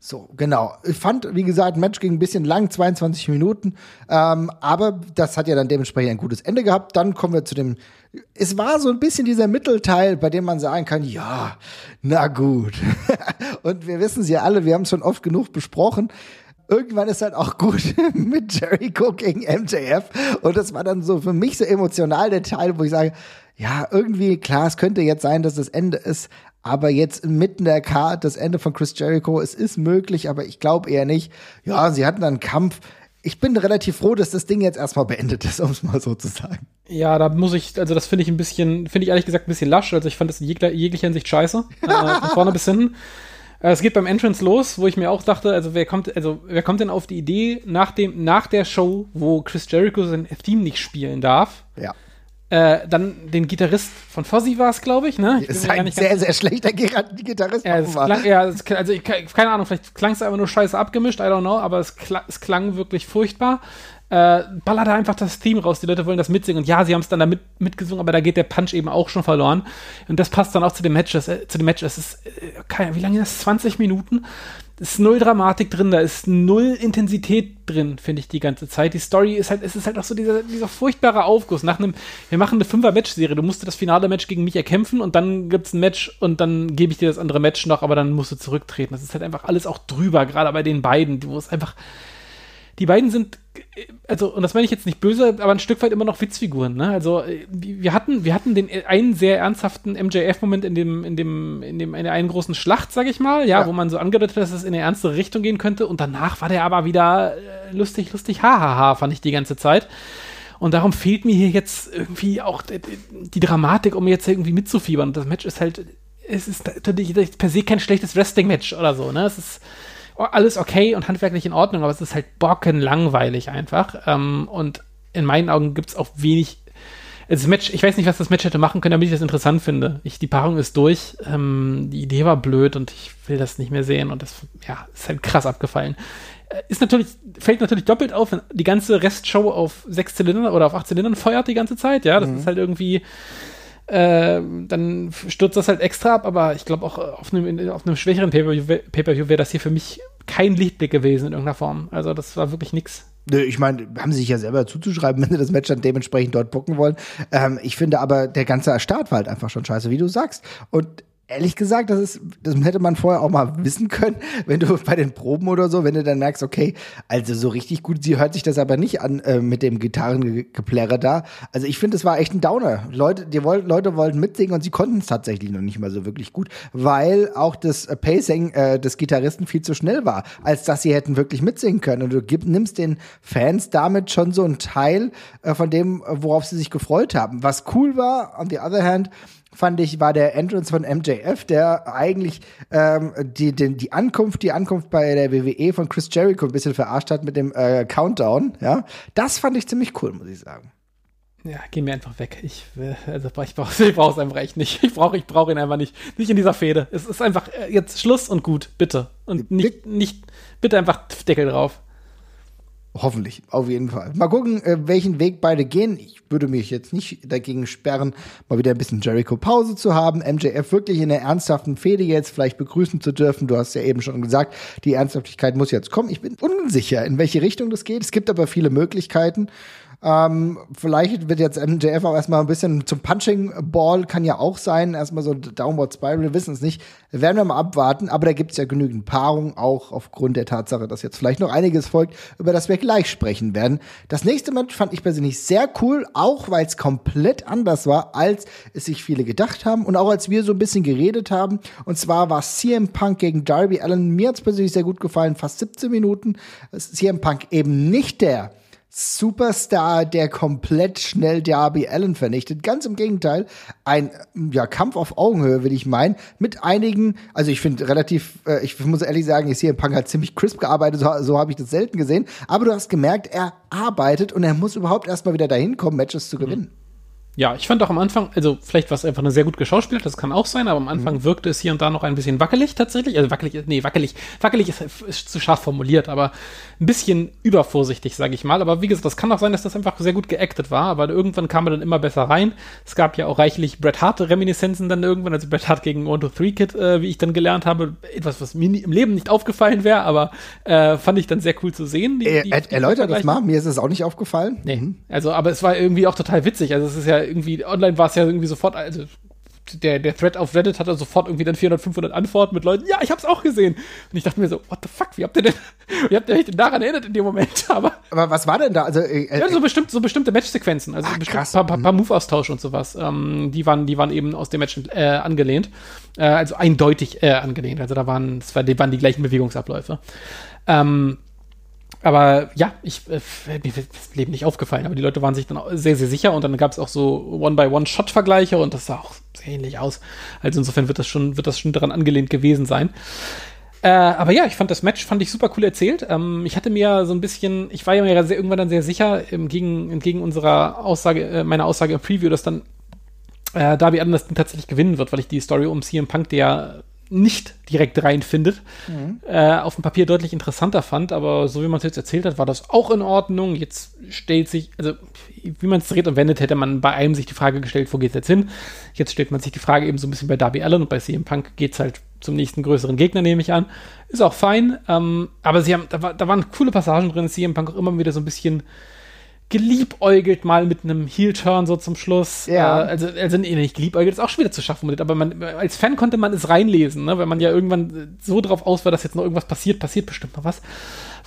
So, genau. Ich fand, wie gesagt, Match ging ein bisschen lang, 22 Minuten. Ähm, aber das hat ja dann dementsprechend ein gutes Ende gehabt. Dann kommen wir zu dem. Es war so ein bisschen dieser Mittelteil, bei dem man sagen kann, ja, na gut. Und wir wissen es ja alle, wir haben es schon oft genug besprochen irgendwann ist halt auch gut mit Jericho gegen MJF. Und das war dann so für mich so emotional der Teil, wo ich sage, ja, irgendwie, klar, es könnte jetzt sein, dass das Ende ist, aber jetzt mitten der Card, das Ende von Chris Jericho, es ist möglich, aber ich glaube eher nicht. Ja, sie hatten einen Kampf. Ich bin relativ froh, dass das Ding jetzt erstmal beendet ist, um es mal so zu sagen. Ja, da muss ich, also das finde ich ein bisschen, finde ich ehrlich gesagt ein bisschen lasch. Also ich fand das in jeglicher, jeglicher Hinsicht scheiße. äh, von vorne bis hinten. Äh, Es geht beim Entrance los, wo ich mir auch dachte, also wer kommt, also wer kommt denn auf die Idee nach dem, nach der Show, wo Chris Jericho sein Theme nicht spielen darf, Ja. Äh, dann den Gitarrist von Fozzy war es, glaube ich, ne? Ich Ist ein sehr, sehr schlechter Gitarrist. ja, es klang, ja, es, also ich, keine Ahnung, vielleicht klang es einfach nur scheiße abgemischt, I don't know, aber es, klang, es klang wirklich furchtbar. Äh, ballerte einfach das Theme raus, die Leute wollen das mitsingen und ja, sie haben es dann damit mitgesungen, aber da geht der Punch eben auch schon verloren und das passt dann auch zu dem Match, äh, zu dem Match, es ist, äh, keine, wie lange ist das, 20 Minuten? Ist null Dramatik drin, da ist null Intensität drin, finde ich, die ganze Zeit. Die Story ist halt, es ist halt auch so dieser, dieser furchtbare Aufguss. Nach einem, wir machen eine Fünfer-Match-Serie, du musst das finale Match gegen mich erkämpfen und dann gibt's ein Match und dann gebe ich dir das andere Match noch, aber dann musst du zurücktreten. Das ist halt einfach alles auch drüber, gerade bei den beiden, wo es einfach, die beiden sind, also, und das meine ich jetzt nicht böse, aber ein Stück weit immer noch Witzfiguren, ne? Also, äh, wir hatten, wir hatten den äh, einen sehr ernsthaften MJF-Moment in dem, in dem, in dem, in der einen großen Schlacht, sag ich mal, ja, Ja. wo man so angedeutet hat, dass es in eine ernstere Richtung gehen könnte. Und danach war der aber wieder äh, lustig, lustig, hahaha, fand ich die ganze Zeit. Und darum fehlt mir hier jetzt irgendwie auch die, die Dramatik, um jetzt irgendwie mitzufiebern. Und das Match ist halt, es ist natürlich per se kein schlechtes Wrestling-Match oder so, ne? Es ist alles okay und handwerklich in Ordnung, aber es ist halt bockenlangweilig einfach. Ähm, und in meinen Augen gibt es auch wenig. Das Match, ich weiß nicht, was das Match hätte machen können, damit ich das interessant finde. Ich, die Paarung ist durch. Ähm, die Idee war blöd und ich will das nicht mehr sehen und das, ja, ist halt krass abgefallen. Äh, Ist natürlich, fällt natürlich doppelt auf, wenn die ganze Restshow auf sechs Zylinder oder auf acht Zylindern feuert die ganze Zeit, ja. Das ist halt irgendwie, äh, dann stürzt das halt extra ab, aber ich glaube auch auf einem, auf einem schwächeren Pay-Per-View Pay wäre das hier für mich kein Lichtblick gewesen in irgendeiner Form. Also das war wirklich nix. Ich meine, haben sie sich ja selber zuzuschreiben, wenn sie das Match dann dementsprechend dort bucken wollen. Ähm, ich finde aber, der ganze Start war halt einfach schon scheiße, wie du sagst. Und ehrlich gesagt, das ist, das hätte man vorher auch mal wissen können, wenn du bei den Proben oder so, wenn du dann merkst, okay, also so richtig gut, sie hört sich das aber nicht an äh, mit dem Gitarrengeplärre da. Also ich finde, es war echt ein Downer. Leute, die wollten, Leute wollten mitsingen und sie konnten es tatsächlich noch nicht mal so wirklich gut, weil auch das Pacing äh, des Gitarristen viel zu schnell war, als dass sie hätten wirklich mitsingen können. Und du gib, nimmst den Fans damit schon so einen Teil äh, von dem, worauf sie sich gefreut haben. Was cool war, on the other hand, fand ich, war der Entrance von MJF, der eigentlich ähm, die, den, die Ankunft, die Ankunft bei der WWE von Chris Jericho ein bisschen verarscht hat mit dem äh, Countdown. Ja, das fand ich ziemlich cool, muss ich sagen. Ja, geh mir einfach weg. Ich, will- also, ich brauche ich brauch's einfach echt nicht. Ich brauche ich brauch ihn einfach nicht. Nicht in dieser Fehde. Es ist einfach äh, jetzt Schluss und gut, bitte. Und nicht, nicht, bitte einfach Deckel drauf. Hoffentlich, auf jeden Fall. Mal gucken, äh, welchen Weg beide gehen. Ich würde mich jetzt nicht dagegen sperren, mal wieder ein bisschen Jericho-Pause zu haben. MJF wirklich in der ernsthaften Fehde jetzt vielleicht begrüßen zu dürfen. Du hast ja eben schon gesagt, die Ernsthaftigkeit muss jetzt kommen. Ich bin unsicher, in welche Richtung das geht. Es gibt aber viele Möglichkeiten. Ähm, vielleicht wird jetzt MJF auch erstmal ein bisschen zum Punching Ball, kann ja auch sein. Erstmal so Downward Spiral, wir wissen es nicht. Werden wir mal abwarten. Aber da gibt es ja genügend Paarungen, auch aufgrund der Tatsache, dass jetzt vielleicht noch einiges folgt, über das wir gleich sprechen werden. Das nächste Match fand ich persönlich sehr cool, auch weil es komplett anders war, als es sich viele gedacht haben und auch als wir so ein bisschen geredet haben. Und zwar war CM Punk gegen Darby Allen. Mir hat persönlich sehr gut gefallen, fast 17 Minuten. CM Punk eben nicht der Superstar, der komplett schnell Darby Allen vernichtet. Ganz im Gegenteil, ein ja, Kampf auf Augenhöhe, will ich meinen, mit einigen, also ich finde relativ, äh, ich muss ehrlich sagen, ich sehe Punk hat ziemlich crisp gearbeitet, so, so habe ich das selten gesehen, aber du hast gemerkt, er arbeitet und er muss überhaupt erstmal wieder dahin kommen, Matches zu gewinnen. Ja, ich fand auch am Anfang, also vielleicht war es einfach eine sehr gut geschauspielt, das kann auch sein, aber am Anfang wirkte es hier und da noch ein bisschen wackelig tatsächlich. Also wackelig, nee, wackelig, wackelig ist, ist zu scharf formuliert, aber ein bisschen übervorsichtig, sage ich mal. Aber wie gesagt, das kann auch sein, dass das einfach sehr gut geactet war, aber irgendwann kam er dann immer besser rein. Es gab ja auch reichlich Bret Hart-Reminiszenzen dann irgendwann, also Bret Hart gegen One to Three Kid, äh, wie ich dann gelernt habe. Etwas, was mir nie, im Leben nicht aufgefallen wäre, aber äh, fand ich dann sehr cool zu sehen. Die, die- er, erläutert das mal, mir ist es auch nicht aufgefallen. Nee. Also, aber es war irgendwie auch total witzig. Also, es ist ja irgendwie, online war es ja irgendwie sofort, also der, der Thread auf Reddit hatte sofort irgendwie dann 400, 500 Antworten mit Leuten, ja, ich hab's auch gesehen. Und ich dachte mir so, what the fuck, wie habt ihr denn, wie habt ihr euch denn daran erinnert in dem Moment? Aber, Aber was war denn da? Also, äh, ja, so bestimmt, so bestimmte Matchsequenzen, also bestimmt krass. paar, paar, paar Move-Austausch und sowas, ähm, die waren, die waren eben aus dem Match äh, angelehnt. Äh, also eindeutig äh, angelehnt. Also da waren, es war, die waren die gleichen Bewegungsabläufe. Ähm, aber ja, ich, äh, mir ist das Leben nicht aufgefallen, aber die Leute waren sich dann sehr, sehr sicher und dann gab es auch so One-by-One-Shot-Vergleiche und das sah auch sehr ähnlich aus. Also insofern wird das schon, wird das schon daran angelehnt gewesen sein. Äh, aber ja, ich fand das Match, fand ich super cool erzählt. Ähm, ich hatte mir so ein bisschen, ich war ja mir sehr, irgendwann dann sehr sicher, entgegen, entgegen unserer Aussage, äh, meiner Aussage im Preview, dass dann äh, Darby Ding tatsächlich gewinnen wird, weil ich die Story um CM Punk, der nicht direkt reinfindet, mhm. äh, auf dem Papier deutlich interessanter fand, aber so wie man es jetzt erzählt hat, war das auch in Ordnung. Jetzt stellt sich, also wie man es dreht und wendet, hätte man bei einem sich die Frage gestellt, wo geht es jetzt hin? Jetzt stellt man sich die Frage eben so ein bisschen bei Darby Allen und bei CM Punk geht es halt zum nächsten größeren Gegner, nehme ich an. Ist auch fein, ähm, aber sie haben, da, war, da waren coole Passagen drin, CM Punk auch immer wieder so ein bisschen geliebäugelt mal mit einem Heel-Turn so zum Schluss. Ja. Äh, also, also nee, nicht geliebäugelt, ist auch schwer zu schaffen, aber man, als Fan konnte man es reinlesen, ne? weil man ja irgendwann so drauf aus war, dass jetzt noch irgendwas passiert, passiert bestimmt noch was.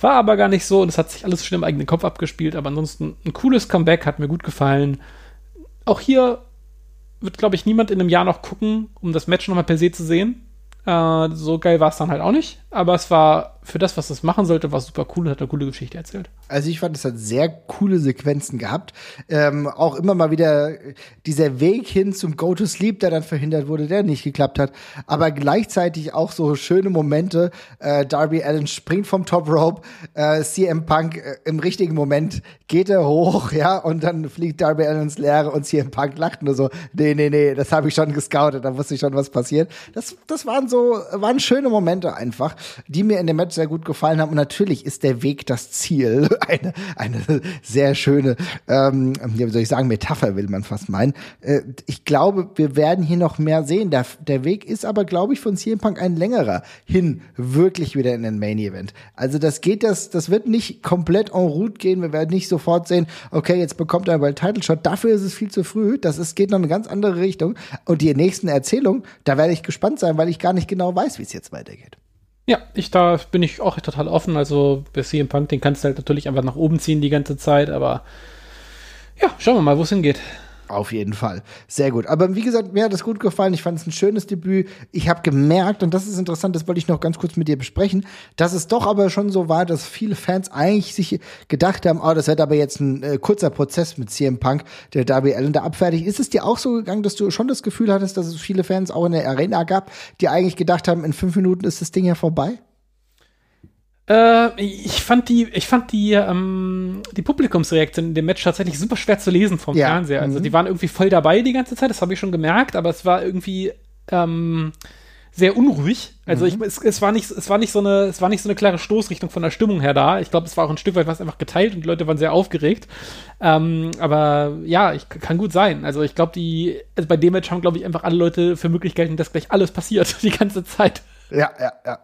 War aber gar nicht so und es hat sich alles schon im eigenen Kopf abgespielt, aber ansonsten ein cooles Comeback, hat mir gut gefallen. Auch hier wird, glaube ich, niemand in einem Jahr noch gucken, um das Match nochmal per se zu sehen. Äh, so geil war es dann halt auch nicht. Aber es war für das, was es machen sollte, war super cool und hat eine coole Geschichte erzählt. Also ich fand, es hat sehr coole Sequenzen gehabt. Ähm, auch immer mal wieder dieser Weg hin zum Go to Sleep, der dann verhindert wurde, der nicht geklappt hat. Aber gleichzeitig auch so schöne Momente. Äh, Darby Allen springt vom Top Rope, äh, CM Punk äh, im richtigen Moment geht er hoch, ja, und dann fliegt Darby Allen ins Leere und CM Punk lacht nur so, nee, nee, nee, das habe ich schon gescoutet, da wusste ich schon, was passiert. Das, das waren so, waren schöne Momente einfach, die mir in dem Match sehr gut gefallen haben. Und natürlich ist der Weg das Ziel. Eine, eine sehr schöne, ähm, wie soll ich sagen, Metapher will man fast meinen. Äh, ich glaube, wir werden hier noch mehr sehen. Der, der Weg ist aber, glaube ich, von CM Punk ein längerer hin, wirklich wieder in den Main Event. Also das geht, das, das wird nicht komplett en route gehen. Wir werden nicht sofort sehen, okay, jetzt bekommt er einen Title Shot. Dafür ist es viel zu früh. Das ist, geht noch eine ganz andere Richtung. Und die nächsten Erzählungen, da werde ich gespannt sein, weil ich gar nicht genau weiß, wie es jetzt weitergeht. Ja, ich da bin ich auch total offen. Also bei CM Punk, den kannst du halt natürlich einfach nach oben ziehen die ganze Zeit, aber ja, schauen wir mal, wo es hingeht. Auf jeden Fall. Sehr gut. Aber wie gesagt, mir hat das gut gefallen. Ich fand es ein schönes Debüt. Ich habe gemerkt, und das ist interessant, das wollte ich noch ganz kurz mit dir besprechen, dass es doch aber schon so war, dass viele Fans eigentlich sich gedacht haben, oh, das wird aber jetzt ein äh, kurzer Prozess mit CM Punk, der Darby Allen da abfertigt. Ist es dir auch so gegangen, dass du schon das Gefühl hattest, dass es viele Fans auch in der Arena gab, die eigentlich gedacht haben, in fünf Minuten ist das Ding ja vorbei? Äh, ich fand die, ich fand die, ähm, die Publikumsreaktion in dem Match tatsächlich super schwer zu lesen vom ja. Fernseher. Also mhm. die waren irgendwie voll dabei die ganze Zeit, das habe ich schon gemerkt, aber es war irgendwie ähm, sehr unruhig. Also mhm. ich, es, es, war nicht, es war nicht so eine, es war nicht so eine klare Stoßrichtung von der Stimmung her da. Ich glaube, es war auch ein Stück weit was einfach geteilt und die Leute waren sehr aufgeregt. Ähm, aber ja, ich, kann gut sein. Also ich glaube, die, also bei dem Match haben, glaube ich, einfach alle Leute für möglich gelten, dass gleich alles passiert die ganze Zeit. Ja, ja, ja.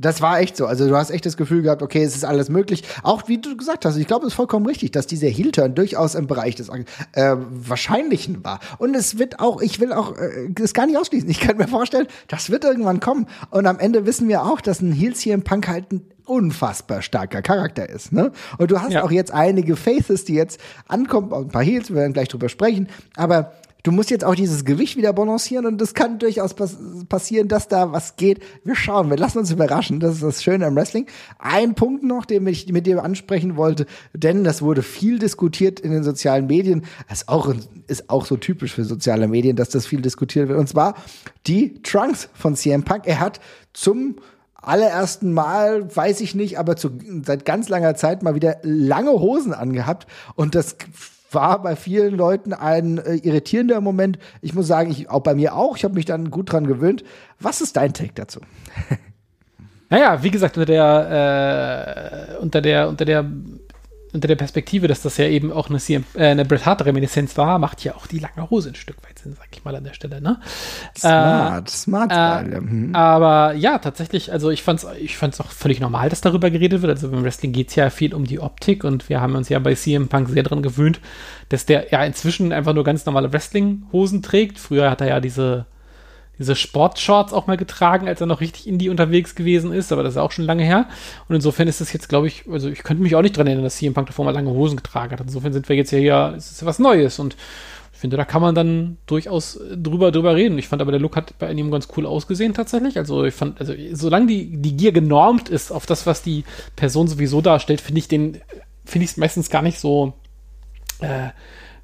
Das war echt so. Also du hast echt das Gefühl gehabt, okay, es ist alles möglich. Auch wie du gesagt hast, ich glaube, es ist vollkommen richtig, dass dieser Heel-Turn durchaus im Bereich des äh, Wahrscheinlichen war. Und es wird auch, ich will auch äh, das gar nicht ausschließen. Ich kann mir vorstellen, das wird irgendwann kommen. Und am Ende wissen wir auch, dass ein Heels hier im Punk halt ein unfassbar starker Charakter ist. Ne? Und du hast ja. auch jetzt einige Faces, die jetzt ankommen, ein paar Heels, wir werden gleich drüber sprechen, aber du musst jetzt auch dieses Gewicht wieder balancieren und es kann durchaus pass passieren, dass da was geht. Wir schauen, wir lassen uns überraschen. Das ist das Schöne am Wrestling. Ein Punkt noch, den ich mit dir ansprechen wollte, denn das wurde viel diskutiert in den sozialen Medien. Das ist auch, ist auch so typisch für soziale Medien, dass das viel diskutiert wird. Und zwar die Trunks von CM Punk. Er hat zum allerersten Mal, weiß ich nicht, aber zu, seit ganz langer Zeit mal wieder lange Hosen angehabt und das war bei vielen Leuten ein äh, irritierender Moment. Ich muss sagen, ich, auch bei mir auch. Ich habe mich dann gut dran gewöhnt. Was ist dein Take dazu? naja, wie gesagt, unter der, äh, unter der, unter der unter der Perspektive, dass das ja eben auch eine, CM, äh, eine Bret Hart-Reminiszenz war, macht ja auch die lange Hose ein Stück weit Sinn, sag ich mal an der Stelle. Ne? Smart, äh, smart. Äh, mhm. Aber ja, tatsächlich, also ich fand's, ich fand's auch völlig normal, dass darüber geredet wird. Also beim Wrestling geht's ja viel um die Optik und wir haben uns ja bei CM Punk sehr dran gewöhnt, dass der ja inzwischen einfach nur ganz normale Wrestling-Hosen trägt. Früher hat er ja diese diese Sportshorts auch mal getragen, als er noch richtig Indie unterwegs gewesen ist, aber das ist auch schon lange her. Und insofern ist es jetzt, glaube ich, also ich könnte mich auch nicht dran erinnern, dass CM Punk davor mal lange Hosen getragen hat. Insofern sind wir jetzt ja hier, es ist was Neues und finde, da kann man dann durchaus drüber, drüber reden. Ich fand aber, der Look hat bei ihm ganz cool ausgesehen tatsächlich. Also ich fand, also solange die, die Gier genormt ist auf das, was die Person sowieso darstellt, finde ich den, finde ich es meistens gar nicht so, äh,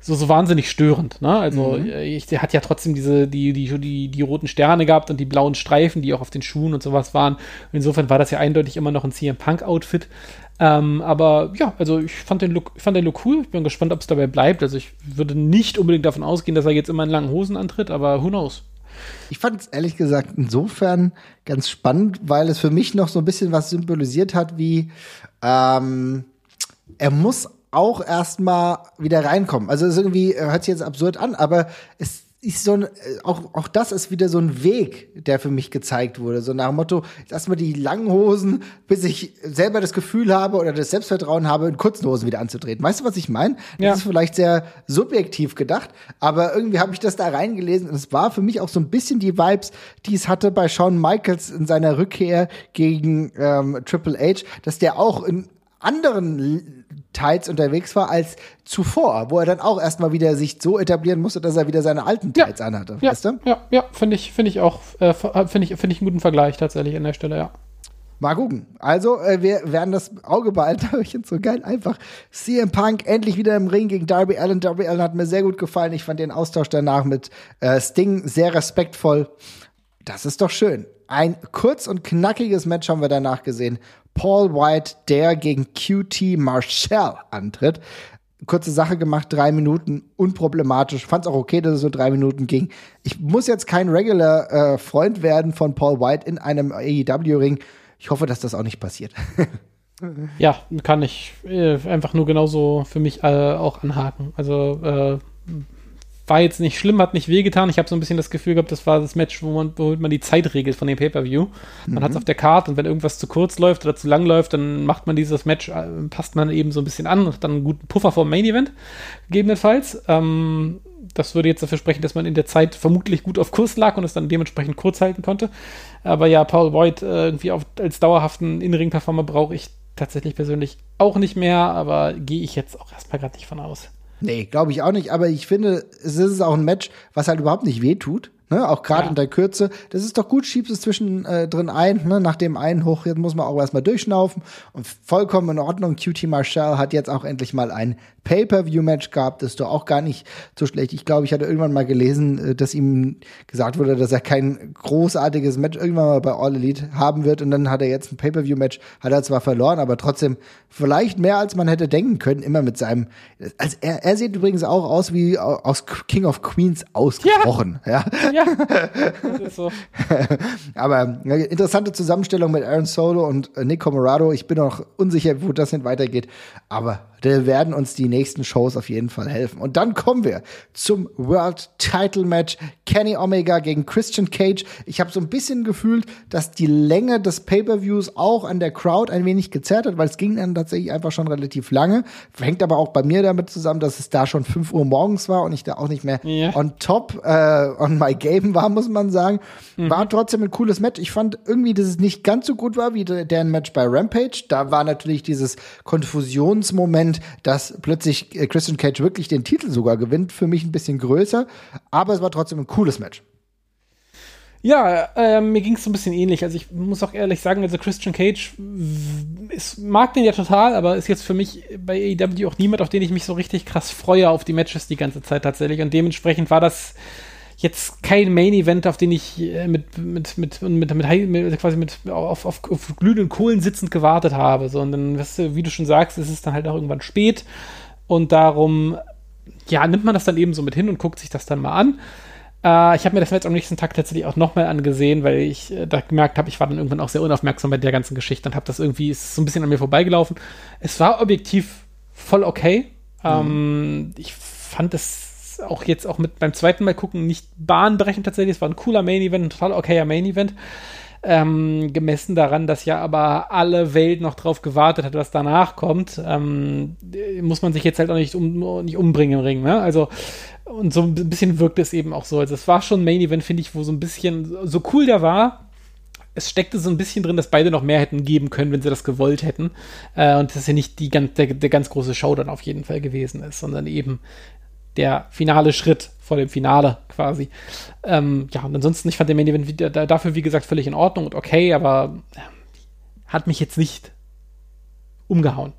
so, so wahnsinnig störend. Ne? Also mhm. ich, der hat ja trotzdem diese, die, die, die, die roten Sterne gehabt und die blauen Streifen, die auch auf den Schuhen und sowas waren. insofern war das ja eindeutig immer noch ein CM Punk-Outfit. Ähm, aber ja, also ich fand den Look, fand den Look cool. Ich bin gespannt, ob es dabei bleibt. Also ich würde nicht unbedingt davon ausgehen, dass er jetzt immer in langen Hosen antritt, aber who knows? Ich fand es ehrlich gesagt insofern ganz spannend, weil es für mich noch so ein bisschen was symbolisiert hat, wie ähm, er muss auch erstmal wieder reinkommen. Also es irgendwie hört sich jetzt absurd an, aber es ist so ein, äh, auch, auch das ist wieder so ein Weg, der für mich gezeigt wurde. So nach dem Motto, erstmal die langen Hosen, bis ich selber das Gefühl habe oder das Selbstvertrauen habe, in kurzen Hosen wieder anzutreten. Weißt du, was ich meine? Ja. Das ist vielleicht sehr subjektiv gedacht, aber irgendwie habe ich das da reingelesen und es war für mich auch so ein bisschen die Vibes, die es hatte bei Shawn Michaels in seiner Rückkehr gegen ähm, Triple H, dass der auch in anderen Teils unterwegs war als zuvor, wo er dann auch erstmal wieder sich so etablieren musste, dass er wieder seine alten Teils ja. anhatte. Ja, weißt du? ja, ja finde ich, finde ich auch, äh, finde ich, finde ich einen guten Vergleich tatsächlich an der Stelle, ja. Mal gucken. Also, äh, wir werden das Auge behalten. ich finde so geil. Einfach CM Punk endlich wieder im Ring gegen Darby Allen. Darby Allen hat mir sehr gut gefallen. Ich fand den Austausch danach mit äh, Sting sehr respektvoll. Das ist doch schön. Ein kurz und knackiges Match haben wir danach gesehen. Paul White, der gegen QT Marshall antritt. Kurze Sache gemacht, drei Minuten, unproblematisch. Fand es auch okay, dass es so drei Minuten ging. Ich muss jetzt kein regular äh, Freund werden von Paul White in einem AEW-Ring. Ich hoffe, dass das auch nicht passiert. ja, kann ich äh, einfach nur genauso für mich äh, auch anhaken. Also äh, war jetzt nicht schlimm, hat nicht wehgetan. Ich habe so ein bisschen das Gefühl gehabt, das war das Match, wo man, wo man die Zeit regelt von dem Pay-Per-View. Man mhm. hat es auf der Karte und wenn irgendwas zu kurz läuft oder zu lang läuft, dann macht man dieses Match, äh, passt man eben so ein bisschen an und hat dann einen guten Puffer vom Main-Event, gegebenenfalls. Ähm, das würde jetzt dafür sprechen, dass man in der Zeit vermutlich gut auf Kurs lag und es dann dementsprechend kurz halten konnte. Aber ja, Paul Boyd äh, irgendwie auf, als dauerhaften In-Ring-Performer brauche ich tatsächlich persönlich auch nicht mehr, aber gehe ich jetzt auch erstmal gerade nicht von aus. Nee, glaube ich auch nicht, aber ich finde, es ist auch ein Match, was halt überhaupt nicht wehtut. Ne, auch gerade ja. in der Kürze. Das ist doch gut, schiebst es zwischen äh, ein. Ne? Nach dem einen hoch, jetzt muss man auch erstmal durchschnaufen. Und vollkommen in Ordnung. QT Marshall hat jetzt auch endlich mal ein Pay-Per-View-Match gehabt. Das ist doch auch gar nicht so schlecht. Ich glaube, ich hatte irgendwann mal gelesen, äh, dass ihm gesagt wurde, dass er kein großartiges Match irgendwann mal bei All Elite haben wird. Und dann hat er jetzt ein Pay-Per-View-Match. Hat er zwar verloren, aber trotzdem vielleicht mehr, als man hätte denken können. Immer mit seinem. Also er, er sieht übrigens auch aus wie aus King of Queens ausgebrochen. Ja. ja. Ja, das ist so. Aber interessante Zusammenstellung mit Aaron Solo und äh, Nick Comorado. Ich bin noch unsicher, wo das hin weitergeht. Aber da werden uns die nächsten Shows auf jeden Fall helfen. Und dann kommen wir zum World Title Match Kenny Omega gegen Christian Cage. Ich habe so ein bisschen gefühlt, dass die Länge des Pay-per-Views auch an der Crowd ein wenig gezerrt hat, weil es ging dann tatsächlich einfach schon relativ lange. Hängt aber auch bei mir damit zusammen, dass es da schon 5 Uhr morgens war und ich da auch nicht mehr yeah. on top äh, on my game war, muss man sagen. Mhm. War trotzdem ein cooles Match. Ich fand irgendwie, dass es nicht ganz so gut war wie deren Match bei Rampage. Da war natürlich dieses Konfusionsmoment Moment, dass plötzlich äh, Christian Cage wirklich den Titel sogar gewinnt, für mich ein bisschen größer. Aber es war trotzdem ein cooles Match. Ja, äh, mir ging es so ein bisschen ähnlich. Also ich muss auch ehrlich sagen, also Christian Cage ist, mag den ja total, aber ist jetzt für mich bei AEW auch niemand, auf den ich mich so richtig krass freue auf die Matches die ganze Zeit tatsächlich. Und dementsprechend war das jetzt kein Main Event, auf den ich äh, mit, mit, mit, mit, mit, mit quasi mit auf, auf, auf glühenden Kohlen sitzend gewartet habe. Sondern, weißt du, wie du schon sagst, ist es dann halt auch irgendwann spät. Und darum, ja, nimmt man das dann eben so mit hin und guckt sich das dann mal an. Äh, ich habe mir das jetzt am nächsten Tag tatsächlich auch nochmal angesehen, weil ich äh, da gemerkt habe, ich war dann irgendwann auch sehr unaufmerksam bei der ganzen Geschichte und habe das irgendwie, ist so ein bisschen an mir vorbeigelaufen. Es war objektiv voll okay. Mhm. Ähm, ich fand es auch jetzt auch mit beim zweiten Mal gucken nicht bahnbrechend tatsächlich. Es war ein cooler Main Event, ein total okayer Main Event. Ähm, gemessen daran, dass ja aber alle Welt noch drauf gewartet hat, was danach kommt, ähm, muss man sich jetzt halt auch nicht, um, nicht umbringen im Ring. Ne? Also, und so ein bisschen wirkt es eben auch so. Also, es war schon ein Main Event, finde ich, wo so ein bisschen, so cool der war, es steckte so ein bisschen drin, dass beide noch mehr hätten geben können, wenn sie das gewollt hätten. Äh, und dass ja nicht die, der, der ganz große Show dann auf jeden Fall gewesen ist, sondern eben der finale Schritt vor dem Finale quasi. Ähm, ja, und ansonsten, ich fand den Main Event dafür, wie gesagt, völlig in Ordnung und okay, aber äh, hat mich jetzt nicht umgehauen.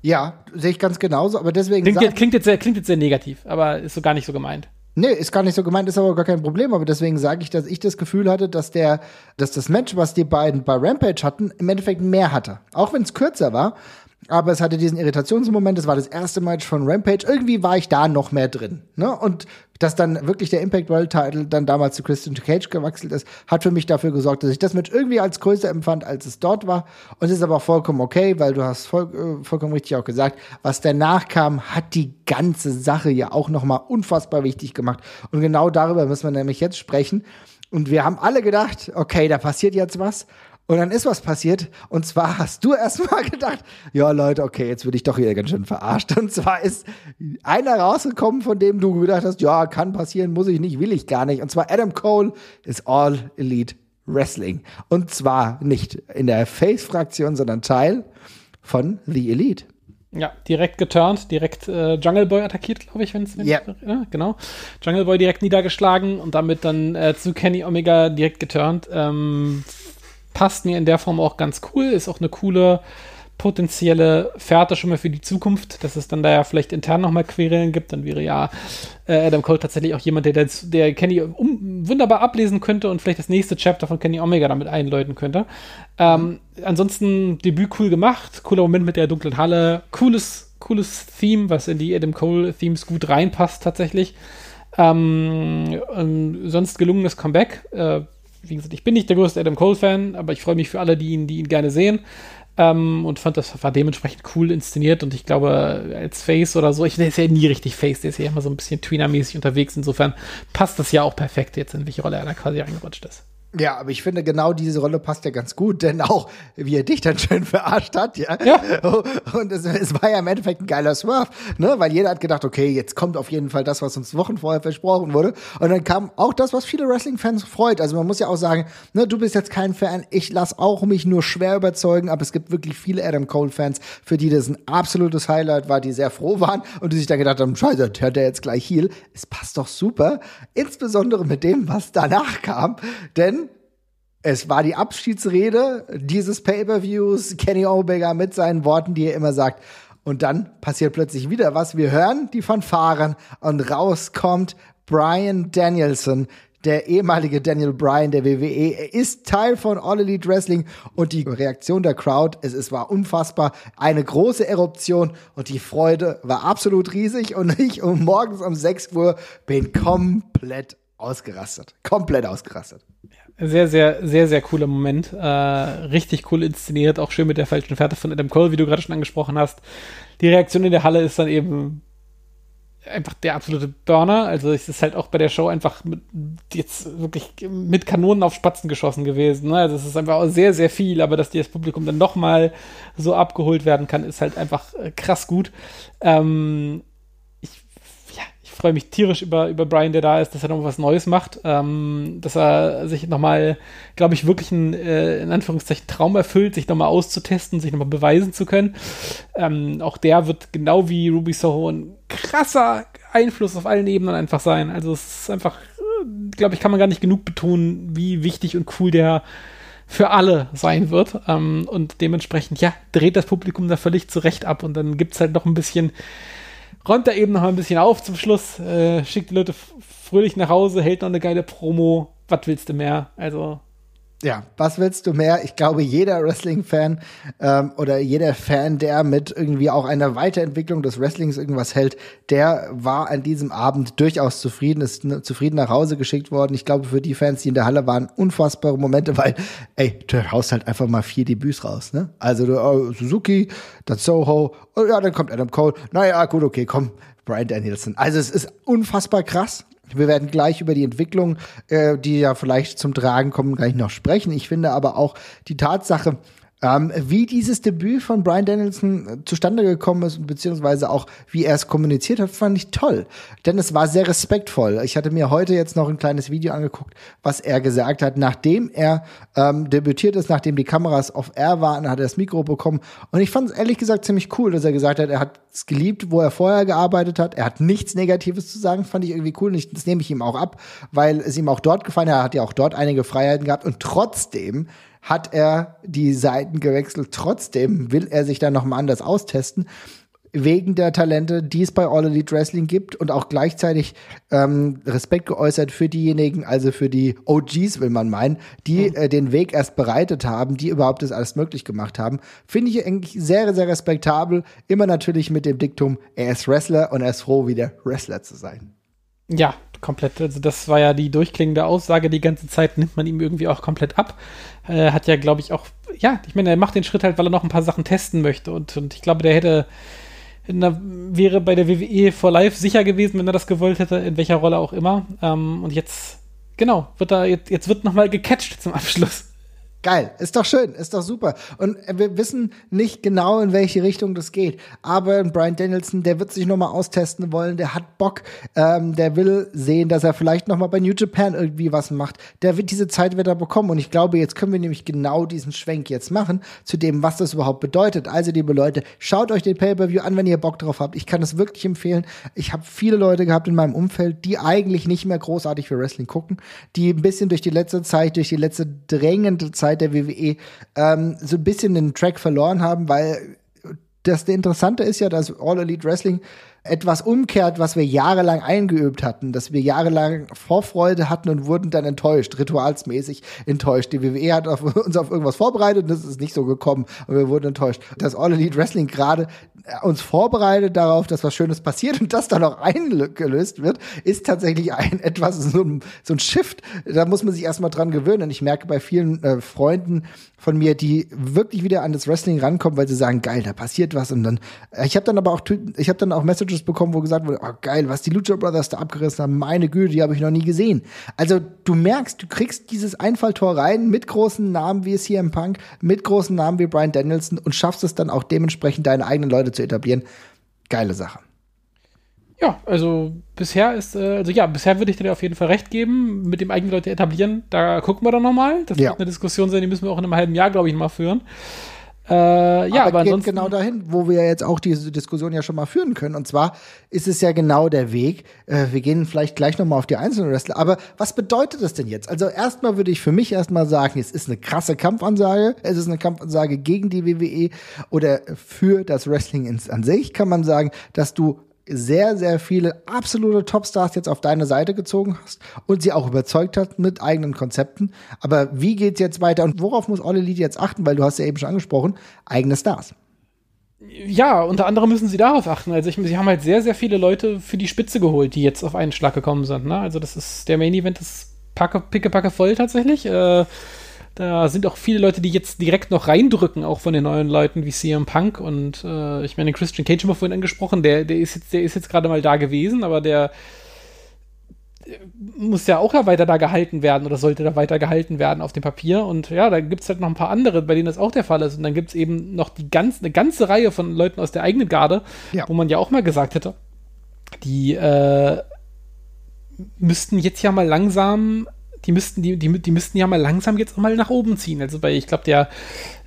Ja, sehe ich ganz genauso, aber deswegen. Klingt, jetzt, klingt, jetzt sehr, klingt jetzt sehr negativ, aber ist so gar nicht so gemeint. Nee, ist gar nicht so gemeint, ist aber gar kein Problem. Aber deswegen sage ich, dass ich das Gefühl hatte, dass der, dass das Match, was die beiden bei Rampage hatten, im Endeffekt mehr hatte. Auch wenn es kürzer war, aber es hatte diesen Irritationsmoment, es war das erste Match von Rampage, irgendwie war ich da noch mehr drin. Ne? Und dass dann wirklich der Impact World Title dann damals zu Christian Cage gewechselt ist, hat für mich dafür gesorgt, dass ich das Match irgendwie als größer empfand, als es dort war. Und es ist aber vollkommen okay, weil du hast voll, äh, vollkommen richtig auch gesagt, was danach kam, hat die ganze Sache ja auch noch mal unfassbar wichtig gemacht. Und genau darüber müssen wir nämlich jetzt sprechen. Und wir haben alle gedacht, okay, da passiert jetzt was. Und dann ist was passiert. Und zwar hast du erstmal gedacht, ja Leute, okay, jetzt würde ich doch hier ganz schön verarscht. Und zwar ist einer rausgekommen, von dem du gedacht hast, ja, kann passieren, muss ich nicht, will ich gar nicht. Und zwar Adam Cole ist All Elite Wrestling. Und zwar nicht in der Face-Fraktion, sondern Teil von The Elite. Ja, direkt geturnt, direkt äh, Jungle Boy attackiert, glaube ich, wenn es. Ja. ja, genau. Jungle Boy direkt niedergeschlagen und damit dann äh, zu Kenny Omega direkt geturnt. Ähm, passt mir in der Form auch ganz cool, ist auch eine coole potenzielle Fährte schon mal für die Zukunft, dass es dann da ja vielleicht intern nochmal Querelen gibt, dann wäre ja äh, Adam Cole tatsächlich auch jemand, der, der Kenny um, wunderbar ablesen könnte und vielleicht das nächste Chapter von Kenny Omega damit einläuten könnte. Ähm, ansonsten Debüt cool gemacht, cooler Moment mit der dunklen Halle, cooles, cooles Theme, was in die Adam Cole Themes gut reinpasst tatsächlich. Ähm, sonst gelungenes Comeback. Äh, wie gesagt, ich bin nicht der größte Adam Cole-Fan, aber ich freue mich für alle, die ihn, die ihn gerne sehen. Ähm, und fand, das war dementsprechend cool inszeniert und ich glaube, als Face oder so, ich, der ist ja nie richtig Face, der ist ja immer so ein bisschen Tweener-mäßig unterwegs, insofern passt das ja auch perfekt jetzt, in welche Rolle er da quasi reingerutscht ist. Ja, aber ich finde genau diese Rolle passt ja ganz gut, denn auch wie er dich dann schön verarscht hat, ja. ja. Und es, es war ja im Endeffekt ein geiler Swerve, ne, weil jeder hat gedacht, okay, jetzt kommt auf jeden Fall das, was uns Wochen vorher versprochen wurde. Und dann kam auch das, was viele Wrestling-Fans freut. Also man muss ja auch sagen, ne, du bist jetzt kein Fan, ich lass auch mich nur schwer überzeugen, aber es gibt wirklich viele Adam Cole-Fans, für die das ein absolutes Highlight war, die sehr froh waren und die sich dann gedacht haben, scheiße, hört der jetzt gleich Heal. Es passt doch super, insbesondere mit dem, was danach kam, denn es war die Abschiedsrede dieses Pay-per-Views, Kenny Omega mit seinen Worten, die er immer sagt. Und dann passiert plötzlich wieder was. Wir hören die Fanfaren und rauskommt Brian Danielson, der ehemalige Daniel Bryan der WWE. Er ist Teil von All Elite Wrestling und die Reaktion der Crowd, es, es war unfassbar. Eine große Eruption und die Freude war absolut riesig und ich um morgens um 6 Uhr bin komplett ausgerastet. Komplett ausgerastet. Sehr, sehr, sehr, sehr cooler Moment. Äh, richtig cool inszeniert, auch schön mit der falschen Fährte von Adam Cole, wie du gerade schon angesprochen hast. Die Reaktion in der Halle ist dann eben einfach der absolute Burner. Also es ist halt auch bei der Show einfach mit, jetzt wirklich mit Kanonen auf Spatzen geschossen gewesen. Ne? Also es ist einfach auch sehr, sehr viel, aber dass das Publikum dann nochmal so abgeholt werden kann, ist halt einfach äh, krass gut. Ähm, freue mich tierisch über, über Brian, der da ist, dass er noch was Neues macht, ähm, dass er sich nochmal, glaube ich, wirklich einen, äh, in Anführungszeichen, Traum erfüllt, sich nochmal auszutesten, sich nochmal beweisen zu können. Ähm, auch der wird genau wie Ruby Soho ein krasser Einfluss auf allen Ebenen einfach sein. Also es ist einfach, äh, glaube ich, kann man gar nicht genug betonen, wie wichtig und cool der für alle sein wird. Ähm, und dementsprechend, ja, dreht das Publikum da völlig zurecht ab und dann gibt es halt noch ein bisschen räumt er eben noch ein bisschen auf zum Schluss, äh, schickt die Leute fröhlich nach Hause, hält noch eine geile Promo. Was willst du mehr? Also. Ja, was willst du mehr? Ich glaube, jeder Wrestling-Fan ähm, oder jeder Fan, der mit irgendwie auch einer Weiterentwicklung des Wrestlings irgendwas hält, der war an diesem Abend durchaus zufrieden, ist ne, zufrieden nach Hause geschickt worden. Ich glaube, für die Fans, die in der Halle waren, unfassbare Momente, weil, ey, du haust halt einfach mal vier Debüts raus, ne? Also du, uh, Suzuki, dann Soho, und ja, dann kommt Adam Cole. Naja, gut, okay, komm, Brian Danielson. Also es ist unfassbar krass. Wir werden gleich über die Entwicklung, äh, die ja vielleicht zum Tragen kommen, gleich noch sprechen. Ich finde aber auch die Tatsache, Ähm, wie dieses Debüt von Brian Danielson äh, zustande gekommen ist, beziehungsweise auch wie er es kommuniziert hat, fand ich toll. Denn es war sehr respektvoll. Ich hatte mir heute jetzt noch ein kleines Video angeguckt, was er gesagt hat, nachdem er ähm, debütiert ist, nachdem die Kameras auf Air waren, hat er das Mikro bekommen. Und ich fand es ehrlich gesagt ziemlich cool, dass er gesagt hat, er hat es geliebt, wo er vorher gearbeitet hat. Er hat nichts Negatives zu sagen, fand ich irgendwie cool. Und das nehme ich ihm auch ab, weil es ihm auch dort gefallen hat. Er hat ja auch dort einige Freiheiten gehabt. Und trotzdem hat er die Seiten gewechselt. Trotzdem will er sich da noch mal anders austesten wegen der Talente, die es bei All Elite Wrestling gibt und auch gleichzeitig ähm, Respekt geäußert für diejenigen, also für die OGs, will man meinen, die mhm. äh, den Weg erst bereitet haben, die überhaupt das alles möglich gemacht haben. Finde ich eigentlich sehr, sehr respektabel. Immer natürlich mit dem Diktum, er ist Wrestler und er ist froh, wieder Wrestler zu sein. Ja, komplett. Also das war ja die durchklingende Aussage die ganze Zeit, nimmt man ihm irgendwie auch komplett ab. Äh, hat ja, glaube ich, auch, ja, ich meine, er macht den Schritt halt, weil er noch ein paar Sachen testen möchte. Und, und ich glaube, der hätte, der wäre bei der WWE for Life sicher gewesen, wenn er das gewollt hätte, in welcher Rolle auch immer. Ähm, und jetzt, genau, wird er, jetzt, jetzt wird nochmal gecatcht zum Abschluss. Geil, ist doch schön, ist doch super. Und wir wissen nicht genau, in welche Richtung das geht. Aber Brian Danielson, der wird sich noch mal austesten wollen, der hat Bock, ähm, der will sehen, dass er vielleicht noch mal bei New Japan irgendwie was macht. Der wird diese Zeit wieder bekommen. Und ich glaube, jetzt können wir nämlich genau diesen Schwenk jetzt machen zu dem, was das überhaupt bedeutet. Also, liebe Leute, schaut euch den Pay-per-View an, wenn ihr Bock drauf habt. Ich kann es wirklich empfehlen. Ich habe viele Leute gehabt in meinem Umfeld, die eigentlich nicht mehr großartig für Wrestling gucken, die ein bisschen durch die letzte Zeit, durch die letzte drängende Zeit Zeit der WWE ähm, so ein bisschen den Track verloren haben, weil das Interessante ist ja, dass All Elite Wrestling etwas umkehrt, was wir jahrelang eingeübt hatten, dass wir jahrelang Vorfreude hatten und wurden dann enttäuscht, ritualsmäßig enttäuscht. Die WWE hat auf, uns auf irgendwas vorbereitet und das ist nicht so gekommen und wir wurden enttäuscht. Das All Elite Wrestling gerade äh, uns vorbereitet darauf, dass was Schönes passiert und das dann auch eingelöst wird, ist tatsächlich ein etwas so ein, so ein Shift. Da muss man sich erstmal dran gewöhnen. Und ich merke bei vielen äh, Freunden von mir, die wirklich wieder an das Wrestling rankommen, weil sie sagen, geil, da passiert was. Und dann, äh, ich habe dann aber auch, ich habe dann auch Messages Messages bekommen, wo gesagt wurde, oh geil, was die Lucha Brothers da abgerissen haben, meine Güte, die habe ich noch nie gesehen. Also du merkst, du kriegst dieses Einfalltor rein mit großen Namen wie es hier im Punk, mit großen Namen wie Brian Danielson und schaffst es dann auch dementsprechend deine eigenen Leute zu etablieren. Geile Sache. Ja, also bisher ist, äh, also ja, bisher würde ich dir auf jeden Fall recht geben, mit dem eigenen Leute etablieren. Da gucken wir dann nochmal. Das ja. wird eine Diskussion sein, die müssen wir auch in einem halben Jahr, glaube ich, mal führen. Äh, ja, aber, aber geht genau dahin, wo wir jetzt auch diese Diskussion ja schon mal führen können. Und zwar ist es ja genau der Weg. Äh, wir gehen vielleicht gleich noch mal auf die einzelnen Wrestler. Aber was bedeutet das denn jetzt? Also erstmal würde ich für mich erstmal sagen, es ist eine krasse Kampfansage. Es ist eine Kampfansage gegen die WWE oder für das Wrestling an sich kann man sagen, dass du sehr, sehr viele absolute Topstars jetzt auf deine Seite gezogen hast und sie auch überzeugt hat mit eigenen Konzepten. Aber wie geht's jetzt weiter und worauf muss All Elite jetzt achten? Weil du hast ja eben schon angesprochen, eigene Stars. Ja, unter anderem müssen sie darauf achten. Also ich, sie haben halt sehr, sehr viele Leute für die Spitze geholt, die jetzt auf einen Schlag gekommen sind. Ne? Also das ist der Main Event ist packe, picke, packe voll tatsächlich. Äh, da sind auch viele Leute, die jetzt direkt noch reindrücken, auch von den neuen Leuten wie CM Punk und äh, ich meine, Christian Cage haben wir vorhin angesprochen, der, der ist jetzt, der ist jetzt gerade mal da gewesen, aber der, der muss ja auch ja weiter da gehalten werden oder sollte da weiter gehalten werden auf dem Papier. Und ja, da gibt es halt noch ein paar andere, bei denen das auch der Fall ist. Und dann gibt es eben noch die ganz, eine ganze Reihe von Leuten aus der eigenen Garde, ja. wo man ja auch mal gesagt hätte, die äh, müssten jetzt ja mal langsam die müssten, die, die, die müssten ja mal langsam jetzt mal nach oben ziehen. Also bei, ich glaube, der,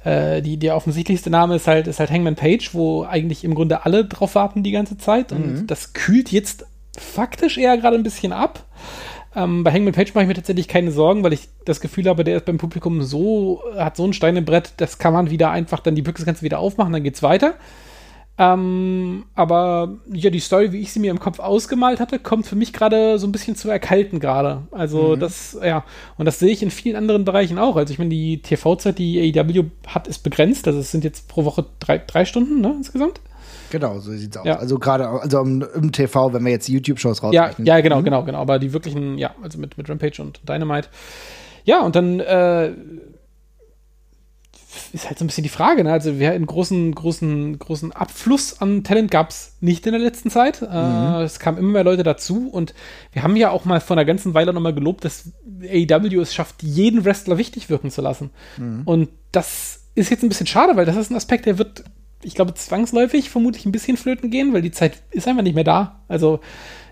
äh, die, der offensichtlichste Name ist halt, ist halt Hangman Page, wo eigentlich im Grunde alle drauf warten die ganze Zeit. Und mhm. das kühlt jetzt faktisch eher gerade ein bisschen ab. Ähm, bei Hangman Page mache ich mir tatsächlich keine Sorgen, weil ich das Gefühl habe, der ist beim Publikum so, hat so ein Stein im Brett, das kann man wieder einfach dann die Büchse kannst du wieder aufmachen, dann geht's weiter. Ähm, aber ja, die Story, wie ich sie mir im Kopf ausgemalt hatte, kommt für mich gerade so ein bisschen zu erkalten gerade. Also mhm. das, ja, und das sehe ich in vielen anderen Bereichen auch. Also ich meine, die TV-Zeit, die AEW hat, ist begrenzt. Also es sind jetzt pro Woche drei, drei Stunden, ne, insgesamt. Genau, so sieht's aus. Ja. Also gerade also im, im, TV, wenn wir jetzt YouTube-Shows rausrechnen. Ja, ja, genau, mhm. genau, genau. Aber die wirklichen, ja, also mit, mit Rampage und Dynamite. Ja, und dann äh, ist halt so ein bisschen die Frage, ne? Also wir einen großen, großen, großen Abfluss an Talent gab es nicht in der letzten Zeit. Äh, mhm. Äh, es kamen immer mehr Leute dazu und wir haben ja auch mal vor einer ganzen Weile nochmal gelobt, dass AEW es schafft, jeden Wrestler wichtig wirken zu lassen. Mhm. Und das ist jetzt ein bisschen schade, weil das ist ein Aspekt, der wird, ich glaube, zwangsläufig vermutlich ein bisschen flöten gehen, weil die Zeit ist einfach nicht mehr da. Also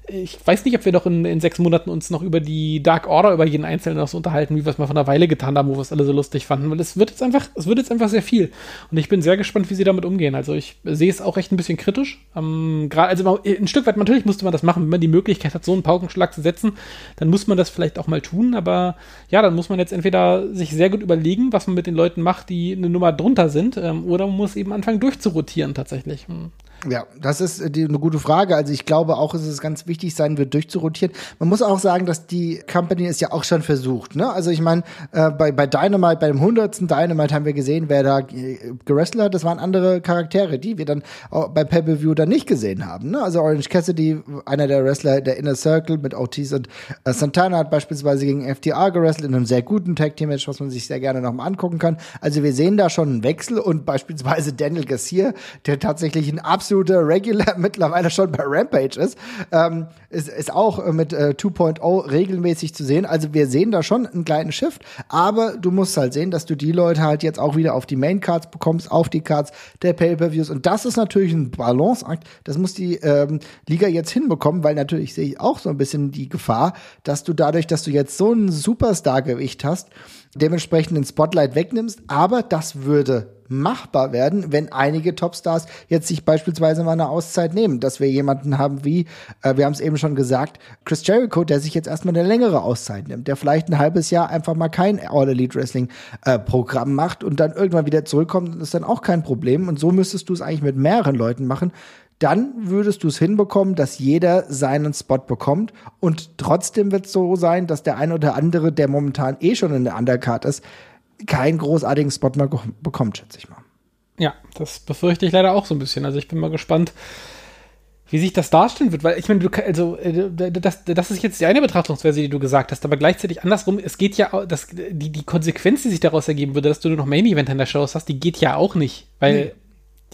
ich weiß nicht, ob wir doch in, in sechs Monaten uns noch über die Dark Order, über jeden Einzelnen noch so unterhalten, wie wir es mal von einer Weile getan haben, wo wir es alle so lustig fanden, weil es wird jetzt einfach, es wird jetzt einfach sehr viel. Und ich bin sehr gespannt, wie sie damit umgehen. Also ich sehe es auch echt ein bisschen kritisch. Ähm, gerade, also ein Stück weit, natürlich musste man das machen, wenn man die Möglichkeit hat, so einen Paukenschlag zu setzen, dann muss man das vielleicht auch mal tun, aber ja, dann muss man jetzt entweder sich sehr gut überlegen, was man mit den Leuten macht, die eine Nummer drunter sind, ähm, oder man muss eben anfangen durchzurotieren tatsächlich. Ja, das ist äh, die, eine gute Frage. Also ich glaube auch, dass es ganz wichtig sein wird, durchzurotieren. Man muss auch sagen, dass die Company es ja auch schon versucht. Ne? Also ich meine, äh, bei, bei Dynamite, bei dem 100. Dynamite haben wir gesehen, wer da äh, hat. Das waren andere Charaktere, die wir dann bei Pay-Per-View dann nicht gesehen haben. Ne? Also Orange Cassidy, einer der Wrestler der Inner Circle mit Ortiz und äh, Santana hat beispielsweise gegen FTR gerestelt in einem sehr guten Tag-Team-Match, was man sich sehr gerne nochmal angucken kann. Also wir sehen da schon einen Wechsel und beispielsweise Daniel Garcia, der tatsächlich ein absolut absoluter Regular mittlerweile schon bei Rampage ist, ähm, ist, ist auch mit äh, 2.0 regelmäßig zu sehen. Also wir sehen da schon einen kleinen Shift, aber du musst halt sehen, dass du die Leute halt jetzt auch wieder auf die Main Cards bekommst, auf die Cards der Pay-per-Views und das ist natürlich ein Balanceakt. Das muss die ähm, Liga jetzt hinbekommen, weil natürlich sehe ich auch so ein bisschen die Gefahr, dass du dadurch, dass du jetzt so ein Superstar-Gewicht hast, dementsprechend den Spotlight wegnimmst, aber das würde machbar werden, wenn einige Topstars jetzt sich beispielsweise mal eine Auszeit nehmen, dass wir jemanden haben wie, äh, wir haben es eben schon gesagt, Chris Jericho, der sich jetzt erstmal eine längere Auszeit nimmt, der vielleicht ein halbes Jahr einfach mal kein All Elite Wrestling äh, Programm macht und dann irgendwann wieder zurückkommt, ist dann auch kein Problem. Und so müsstest du es eigentlich mit mehreren Leuten machen, dann würdest du es hinbekommen, dass jeder seinen Spot bekommt. Und trotzdem wird es so sein, dass der eine oder andere, der momentan eh schon in der Undercard ist, keinen großartigen Spot mehr bekommt, schätze ich mal. Ja, das befürchte ich leider auch so ein bisschen. Also ich bin mal gespannt, wie sich das darstellen wird, weil ich meine, du also äh, das, das ist jetzt die eine Betrachtungsweise, die du gesagt hast, aber gleichzeitig andersrum, es geht ja das, die, die Konsequenz, die sich daraus ergeben würde, dass du nur noch Main Event in der Show hast, die geht ja auch nicht, weil nee.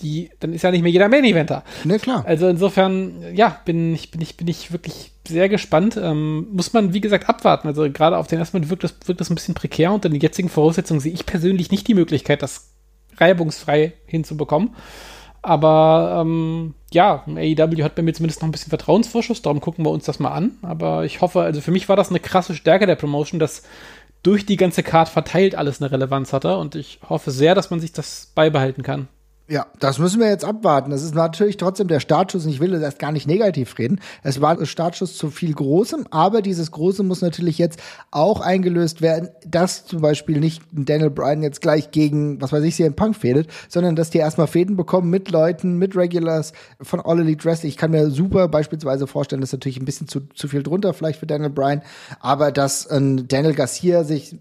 Die, dann ist ja nicht mehr jeder Main Eventer. Ne, klar. Also insofern, ja, bin ich, bin ich, bin ich wirklich sehr gespannt. Ähm, muss man, wie gesagt, abwarten. Also gerade auf den ersten Moment wirkt das, wirkt das ein bisschen prekär. Unter den jetzigen Voraussetzungen sehe ich persönlich nicht die Möglichkeit, das reibungsfrei hinzubekommen. Aber ähm, ja, AEW hat bei mir zumindest noch ein bisschen Vertrauensvorschuss, darum gucken wir uns das mal an. Aber ich hoffe, also für mich war das eine krasse Stärke der Promotion, dass durch die ganze Card verteilt alles eine Relevanz hatte und ich hoffe sehr, dass man sich das beibehalten kann. Ja, das müssen wir jetzt abwarten. Das ist natürlich trotzdem der Startschuss. Ich will das gar nicht negativ reden. Es war ein Startschuss zu viel Großem, aber dieses Große muss natürlich jetzt auch eingelöst werden, dass zum Beispiel nicht Daniel Bryan jetzt gleich gegen, was weiß ich, CM Punk fädet, sondern dass die erstmal Fäden bekommen mit Leuten, mit Regulars von All Elite Wrestling. Ich kann mir super beispielsweise vorstellen, das ist natürlich ein bisschen zu, zu viel drunter vielleicht für Daniel Bryan, aber dass äh, Daniel Garcia sich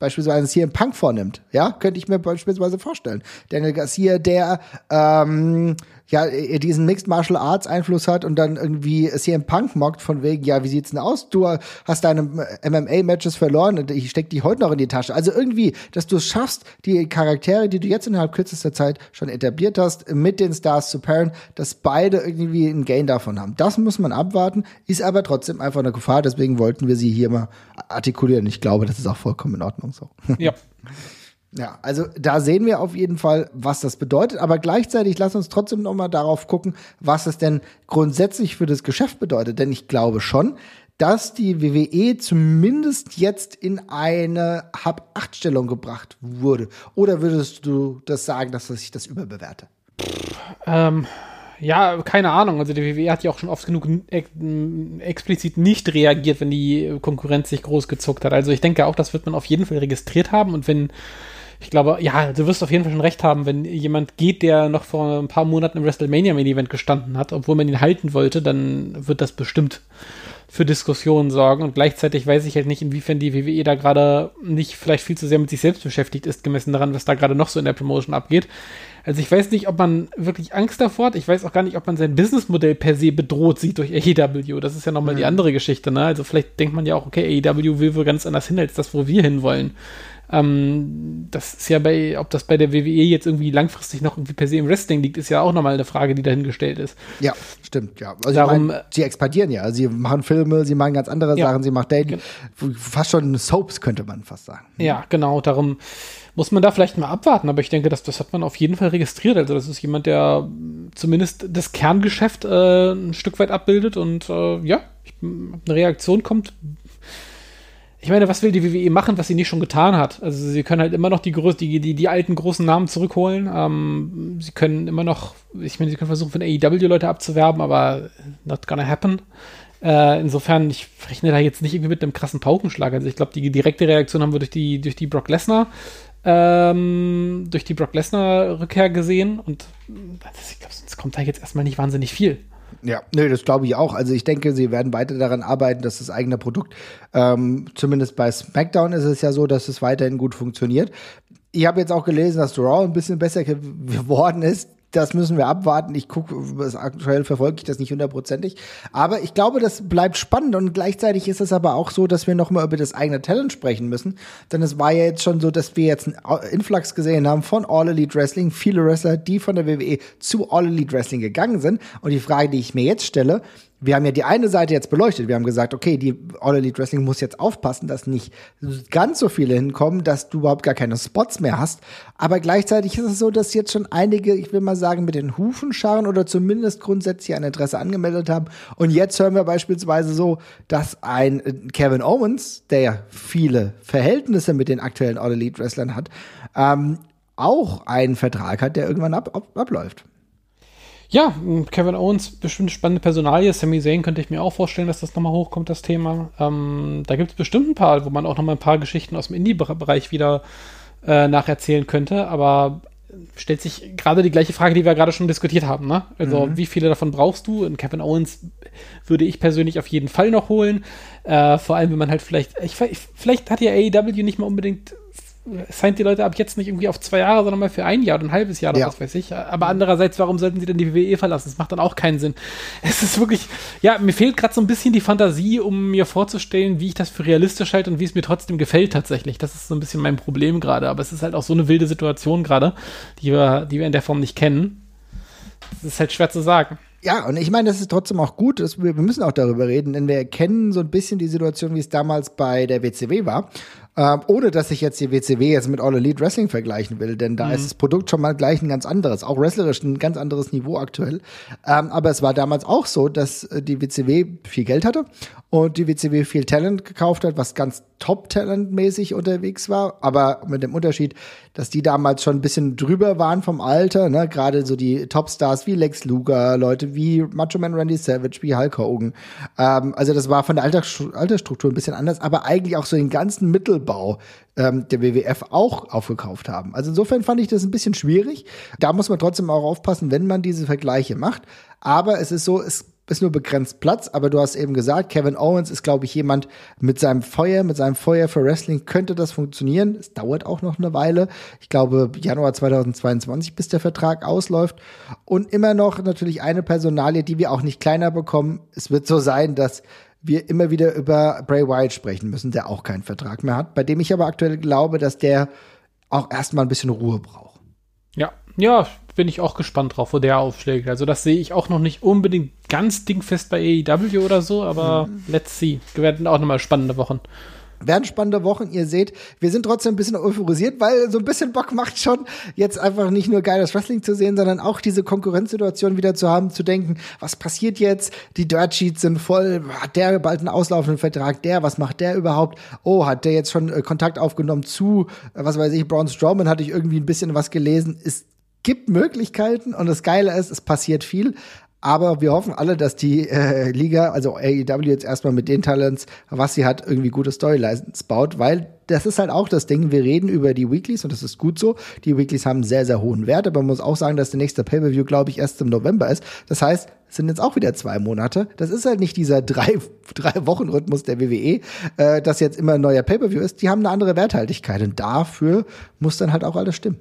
beispielsweise hier im Punk vornimmt. Ja, könnte ich mir beispielsweise vorstellen. Daniel Garcia, der ähm, ja diesen Mixed Martial Arts Einfluss hat und dann irgendwie im Punk mockt von wegen, ja, wie sieht's denn aus? Du hast deine MMA Matches verloren und ich steck die heute noch in die Tasche. Also irgendwie, dass du es schaffst, die Charaktere, die du jetzt innerhalb kürzester Zeit schon etabliert hast, mit den Stars zu pairen, dass beide irgendwie einen Gain davon haben. Das muss man abwarten, ist aber trotzdem einfach eine Gefahr, deswegen wollten wir sie hier mal artikulieren. Ich glaube, das ist auch vollkommen in Ordnung so. Ja. Ja, also da sehen wir auf jeden Fall, was das bedeutet, aber gleichzeitig lass uns trotzdem noch mal darauf gucken, was es denn grundsätzlich für das Geschäft bedeutet, denn ich glaube schon, dass die WWE zumindest jetzt in eine Hab-8-Stellung gebracht wurde. Oder würdest du das sagen, dass ich das überbewerte? Ähm, ja, keine Ahnung. Also die WWE hat ja auch schon oft genug explizit nicht reagiert, wenn die Konkurrenz sich groß gezuckt hat. Also ich denke auch, das wird man auf jeden Fall registriert haben. Und wenn ich glaube, ja, du wirst auf jeden Fall schon recht haben, wenn jemand geht, der noch vor ein paar Monaten im WrestleMania Main Event gestanden hat, obwohl man ihn halten wollte, dann wird das bestimmt für Diskussionen sorgen. Und gleichzeitig weiß ich halt nicht, inwiefern die WWE da gerade nicht vielleicht viel zu sehr mit sich selbst beschäftigt ist, gemessen daran, was da gerade noch so in der Promotion abgeht. Also ich weiß nicht, ob man wirklich Angst davor hat. Ich weiß auch gar nicht, ob man sein Businessmodell per se bedroht sieht durch AEW. Das ist ja nochmal mhm. die andere Geschichte. Ne? Also vielleicht denkt man ja auch, okay, AEW will wohl ganz anders hin als das, wo wir hinwollen. Ähm, das ist ja bei, ob das bei der WWE jetzt irgendwie langfristig noch irgendwie per se im Wrestling liegt, ist ja auch nochmal eine Frage, die dahingestellt ist. Ja, stimmt, ja. Also Darum, mein, sie expandieren ja. Sie machen Filme, sie machen ganz andere ja, Sachen, sie machen Dating. Fast schon Soaps, könnte man fast sagen. Ja, genau. Darum muss man da vielleicht mal abwarten, aber ich denke, dass, das hat man auf jeden Fall registriert. Also das ist jemand, der zumindest das Kerngeschäft äh, ein Stück weit abbildet und äh, ja, ich, eine Reaktion kommt. Ich meine, was will die WWE machen, was sie nicht schon getan hat? Also sie können halt immer noch die, die, die, die alten großen Namen zurückholen. Ähm, sie können immer noch, ich meine, sie können versuchen, von AEW Leute abzuwerben, aber not gonna happen. Äh, insofern, ich rechne da jetzt nicht irgendwie mit einem krassen Paukenschlag. Also ich glaube, die direkte Reaktion haben wir durch die, durch die Brock Lesnar, ähm, durch die Brock Lesnar-Rückkehr gesehen und ich glaube, sonst kommt da jetzt erstmal nicht wahnsinnig viel. Ja, nö, das glaube ich auch. Also ich denke, sie werden weiter daran arbeiten, dass das eigene Produkt, ähm, zumindest bei SmackDown ist es ja so, dass es weiterhin gut funktioniert. Ich habe jetzt auch gelesen, dass Raw ein bisschen besser geworden ist das müssen wir abwarten. Ich gucke, aktuell verfolge ich das nicht hundertprozentig. Aber ich glaube, das bleibt spannend und gleichzeitig ist es aber auch so, dass wir nochmal über das eigene Talent sprechen müssen. Denn es war ja jetzt schon so, dass wir jetzt einen Influx gesehen haben von All Elite Wrestling. Viele Wrestler, die von der WWE zu All Elite Wrestling gegangen sind. Und die Frage, die ich mir jetzt stelle, wir haben ja die eine Seite jetzt beleuchtet. Wir haben gesagt, okay, die All Elite Wrestling muss jetzt aufpassen, dass nicht ganz so viele hinkommen, dass du überhaupt gar keine Spots mehr hast. Aber gleichzeitig ist es so, dass jetzt schon einige, ich will mal sagen, mit den Hufen scharen oder zumindest grundsätzlich ein Interesse angemeldet haben. Und jetzt hören wir beispielsweise so, dass ein äh, Kevin Owens, der ja viele Verhältnisse mit den aktuellen All Elite Wrestlern hat, ähm, auch einen Vertrag hat, der irgendwann ab, ab, abläuft. Ja, Kevin Owens, bestimmt spannende Personalie. Sami Zayn könnte ich mir auch vorstellen, dass das nochmal hochkommt, das Thema. Ähm, da gibt es bestimmt ein paar, wo man auch nochmal ein paar Geschichten aus dem Indie-Bereich wieder äh, nacherzählen könnte. Aber stellt sich gerade die gleiche Frage, die wir gerade schon diskutiert haben. Ne? Also, mhm. wie viele davon brauchst du? Und Kevin Owens würde ich persönlich auf jeden Fall noch holen. Äh, vor allem, wenn man halt vielleicht, ich, vielleicht hat ja AEW nicht mal unbedingt signed die Leute ab jetzt nicht irgendwie auf zwei Jahre, sondern mal für ein Jahr oder ein halbes Jahr oder ja. was weiß ich. Aber andererseits, warum sollten sie denn die WWE verlassen? Das macht dann auch keinen Sinn. Es ist wirklich, ja, mir fehlt gerade so ein bisschen die Fantasie, um mir vorzustellen, wie ich das für realistisch halte und wie es mir trotzdem gefällt tatsächlich. Das ist so ein bisschen mein Problem gerade. Aber es ist halt auch so eine wilde Situation gerade, die wir, die wir in der Form nicht kennen. Das ist halt schwer zu sagen. Ja, und ich meine, das ist trotzdem auch gut. Wir müssen auch darüber reden, denn wir erkennen so ein bisschen die Situation, wie es damals bei der WCW war. Ähm, ohne dass ich jetzt die WCW jetzt mit All Elite Wrestling vergleichen will, denn da mhm. ist das Produkt schon mal gleich ein ganz anderes, auch wrestlerisch ein ganz anderes Niveau aktuell. Ähm, aber es war damals auch so, dass äh, die WCW viel Geld hatte und die WCW viel Talent gekauft hat, was ganz Top-Talent-mäßig unterwegs war, aber mit dem Unterschied, dass die damals schon ein bisschen drüber waren vom Alter, ne? gerade so die Topstars wie Lex Luger, Leute wie Macho Man Randy Savage, wie Hulk Hogan. Ähm, also das war von der Altersstruktur ein bisschen anders, aber eigentlich auch so den ganzen Mittelbau ähm, der WWF auch aufgekauft haben. Also insofern fand ich das ein bisschen schwierig. Da muss man trotzdem auch aufpassen, wenn man diese Vergleiche macht. Aber es ist so, es ist nur begrenzt Platz, aber du hast eben gesagt, Kevin Owens ist, glaube ich, jemand mit seinem Feuer, mit seinem Feuer für Wrestling könnte das funktionieren. Es dauert auch noch eine Weile. Ich glaube, Januar 2022, bis der Vertrag ausläuft. Und immer noch natürlich eine Personalie, die wir auch nicht kleiner bekommen. Es wird so sein, dass wir immer wieder über Bray Wyatt sprechen müssen, der auch keinen Vertrag mehr hat, bei dem ich aber aktuell glaube, dass der auch erstmal ein bisschen Ruhe braucht. Ja, ja, bin ich auch gespannt drauf, wo der aufschlägt. Also das sehe ich auch noch nicht unbedingt ganz dingfest bei AEW oder so, aber mhm. let's see. Wir werden auch nochmal spannende Wochen. Werden spannende Wochen, ihr seht, wir sind trotzdem ein bisschen euphorisiert, weil so ein bisschen Bock macht schon, jetzt einfach nicht nur geiles Wrestling zu sehen, sondern auch diese Konkurrenzsituation wieder zu haben, zu denken, was passiert jetzt? Die Dirt Sheets sind voll, hat der bald einen auslaufenden Vertrag, der, was macht der überhaupt? Oh, hat der jetzt schon äh, Kontakt aufgenommen zu, äh, was weiß ich, Braun Strowman, hatte ich irgendwie ein bisschen was gelesen, ist gibt Möglichkeiten und das Geile ist, es passiert viel. Aber wir hoffen alle, dass die äh, Liga, also AEW jetzt erstmal mit den Talents, was sie hat, irgendwie gute Storylines baut, weil das ist halt auch das Ding. Wir reden über die Weeklies und das ist gut so. Die Weeklies haben sehr, sehr hohen Wert, aber man muss auch sagen, dass der nächste Pay-Per-View, glaube ich, erst im November ist. Das heißt, es sind jetzt auch wieder zwei Monate. Das ist halt nicht dieser drei, drei Wochen Rhythmus der WWE, äh, dass jetzt immer ein neuer Pay-Per-View ist. Die haben eine andere Werthaltigkeit und dafür muss dann halt auch alles stimmen.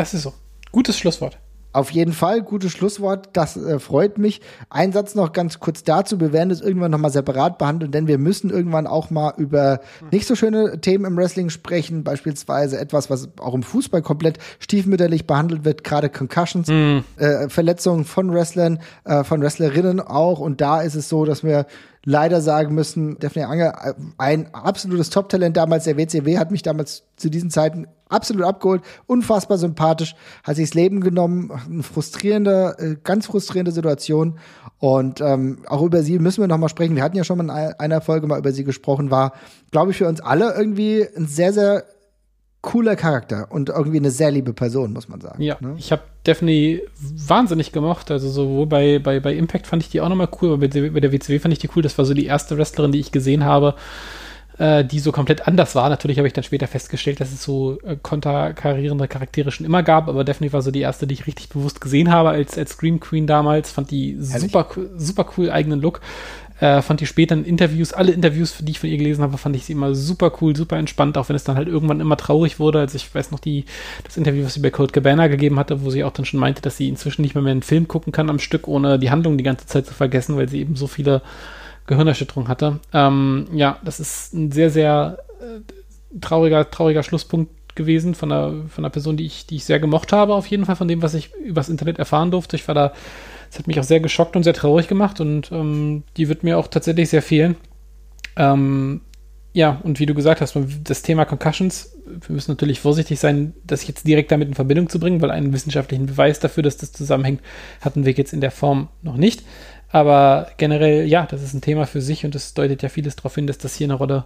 Das ist so. Gutes Schlusswort. Auf jeden Fall, gutes Schlusswort. Das äh, freut mich. Ein Satz noch ganz kurz dazu. Wir werden es irgendwann nochmal separat behandeln, denn wir müssen irgendwann auch mal über nicht so schöne Themen im Wrestling sprechen. Beispielsweise etwas, was auch im Fußball komplett stiefmütterlich behandelt wird, gerade Concussions, mm. äh, Verletzungen von Wrestlern, äh, von Wrestlerinnen auch. Und da ist es so, dass wir leider sagen müssen, Daphne Anger, ein absolutes Top-Talent damals, der WCW hat mich damals zu diesen Zeiten absolut abgeholt, unfassbar sympathisch, hat sich das Leben genommen, eine frustrierende, äh, ganz frustrierende Situation und ähm, auch über sie müssen wir noch mal sprechen. Wir hatten ja schon mal in einer Folge mal über sie gesprochen, war, glaube ich, für uns alle irgendwie ein sehr, sehr cooler Charakter und irgendwie eine sehr liebe Person, muss man sagen. Ja, ne? ich habe Daphne wahnsinnig gemocht. Also sowohl bei, bei, bei Impact fand ich die auch nochmal cool, aber bei, bei der WCW fand ich die cool. Das war so die erste Wrestlerin, die ich gesehen habe, äh, die so komplett anders war. Natürlich habe ich dann später festgestellt, dass es so äh, konterkarierende Charaktere schon immer gab, aber Daphne war so die erste, die ich richtig bewusst gesehen habe als, als Scream Queen damals. Fand die super, super cool, eigenen Look. Äh, fand die später in Interviews, alle Interviews, die ich von ihr gelesen habe, fand ich sie immer super cool, super entspannt, auch wenn es dann halt irgendwann immer traurig wurde. Also ich weiß noch die, das Interview, was sie bei Code Cabana gegeben hatte, wo sie auch dann schon meinte, dass sie inzwischen nicht mehr, mehr einen Film gucken kann am Stück, ohne die Handlung die ganze Zeit zu vergessen, weil sie eben so viele Gehirnerschütterungen hatte. Ähm, ja, das ist ein sehr, sehr äh, trauriger, trauriger Schlusspunkt gewesen von einer, von einer Person, die ich, die ich sehr gemocht habe, auf jeden Fall von dem, was ich übers Internet erfahren durfte. Ich war da das hat mich auch sehr geschockt und sehr traurig gemacht und ähm, die wird mir auch tatsächlich sehr fehlen. Ähm, ja, und wie du gesagt hast, das Thema Concussions, wir müssen natürlich vorsichtig sein, das jetzt direkt damit in Verbindung zu bringen, weil einen wissenschaftlichen Beweis dafür, dass das zusammenhängt, hatten wir jetzt in der Form noch nicht. Aber generell, ja, das ist ein Thema für sich und es deutet ja vieles darauf hin, dass das hier eine Rolle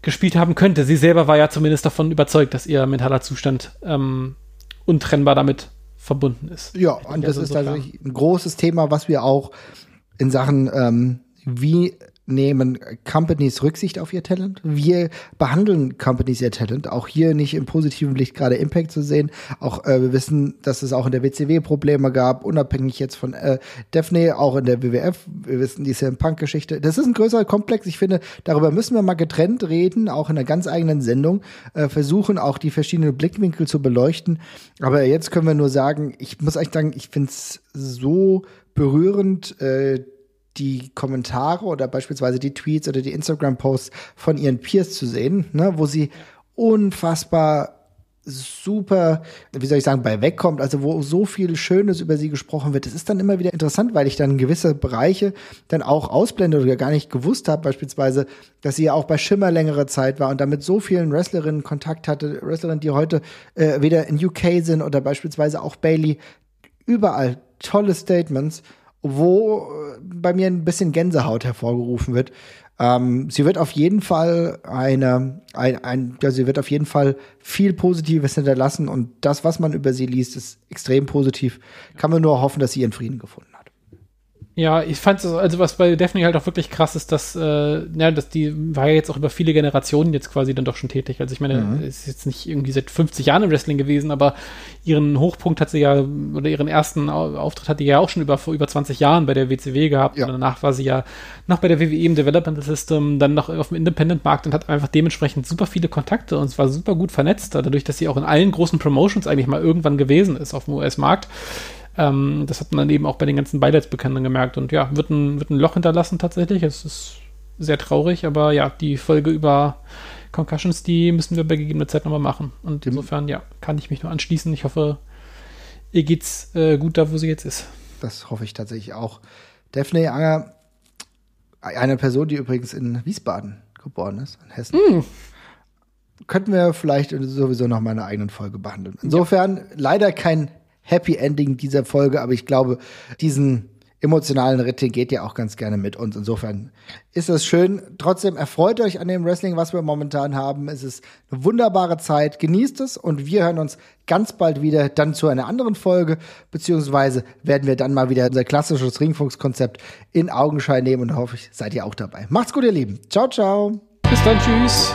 gespielt haben könnte. Sie selber war ja zumindest davon überzeugt, dass ihr mentaler Zustand ähm, untrennbar damit verbunden ist. Ja, und das also ist tatsächlich ein großes Thema, was wir auch in Sachen, ähm, wie nehmen Companies Rücksicht auf ihr Talent. Wir behandeln Companies ihr Talent. Auch hier nicht im positiven Licht gerade Impact zu sehen. Auch äh, wir wissen, dass es auch in der WCW Probleme gab, unabhängig jetzt von äh, Daphne, auch in der WWF. Wir wissen die CM Punk Geschichte. Das ist ein größerer Komplex. Ich finde, darüber müssen wir mal getrennt reden, auch in einer ganz eigenen Sendung. Äh, versuchen auch die verschiedenen Blickwinkel zu beleuchten. Aber jetzt können wir nur sagen, ich muss eigentlich sagen, ich finde es so berührend, äh, die Kommentare oder beispielsweise die Tweets oder die Instagram-Posts von ihren Peers zu sehen, ne, wo sie unfassbar super, wie soll ich sagen, bei wegkommt, also wo so viel Schönes über sie gesprochen wird. Das ist dann immer wieder interessant, weil ich dann gewisse Bereiche dann auch ausblende oder gar nicht gewusst habe, beispielsweise, dass sie ja auch bei Schimmer längere Zeit war und damit so vielen Wrestlerinnen Kontakt hatte, Wrestlerinnen, die heute äh, wieder in UK sind oder beispielsweise auch Bailey, überall tolle Statements wo äh, bei mir ein bisschen Gänsehaut hervorgerufen wird. Ähm, sie wird auf jeden Fall eine, ein, ein, ja, sie wird auf jeden Fall viel Positives hinterlassen und das, was man über sie liest, ist extrem positiv. Kann man nur hoffen, dass sie ihren Frieden gefunden hat. Ja, ich fand es, also was bei Daphne halt auch wirklich krass ist, dass, äh, ja, dass die war ja jetzt auch über viele Generationen jetzt quasi dann doch schon tätig. Also ich meine, mhm. ist jetzt nicht irgendwie seit 50 Jahren im Wrestling gewesen, aber ihren Hochpunkt hat sie ja, oder ihren ersten Auftritt hat die ja auch schon über, vor über 20 Jahren bei der WCW gehabt. Ja. Und danach war sie ja noch bei der WWE im Development System, dann noch auf dem Independent-Markt und hat einfach dementsprechend super viele Kontakte und war super gut vernetzt, dadurch, dass sie auch in allen großen Promotions eigentlich mal irgendwann gewesen ist auf dem US-Markt. Ähm, das hat man eben auch bei den ganzen Beileidsbekannten gemerkt. Und ja, wird ein, wird ein Loch hinterlassen tatsächlich. Es ist sehr traurig, aber ja, die Folge über Concussions, die müssen wir bei gegebener Zeit nochmal machen. Und insofern, ja, kann ich mich nur anschließen. Ich hoffe, ihr geht's äh, gut da, wo sie jetzt ist. Das hoffe ich tatsächlich auch. Daphne Anger, eine Person, die übrigens in Wiesbaden geboren ist, in Hessen. Mm. Könnten wir vielleicht sowieso noch mal eine eigene Folge behandeln. Insofern ja. leider kein Happy Ending dieser Folge, aber ich glaube, diesen emotionalen Ritt geht ja auch ganz gerne mit uns. Insofern ist das schön. Trotzdem erfreut euch an dem Wrestling, was wir momentan haben. Es ist eine wunderbare Zeit. Genießt es und wir hören uns ganz bald wieder dann zu einer anderen Folge, beziehungsweise werden wir dann mal wieder unser klassisches Ringfunkskonzept in Augenschein nehmen und hoffe ich, seid ihr auch dabei. Macht's gut, ihr Lieben. Ciao, ciao. Bis dann. Tschüss.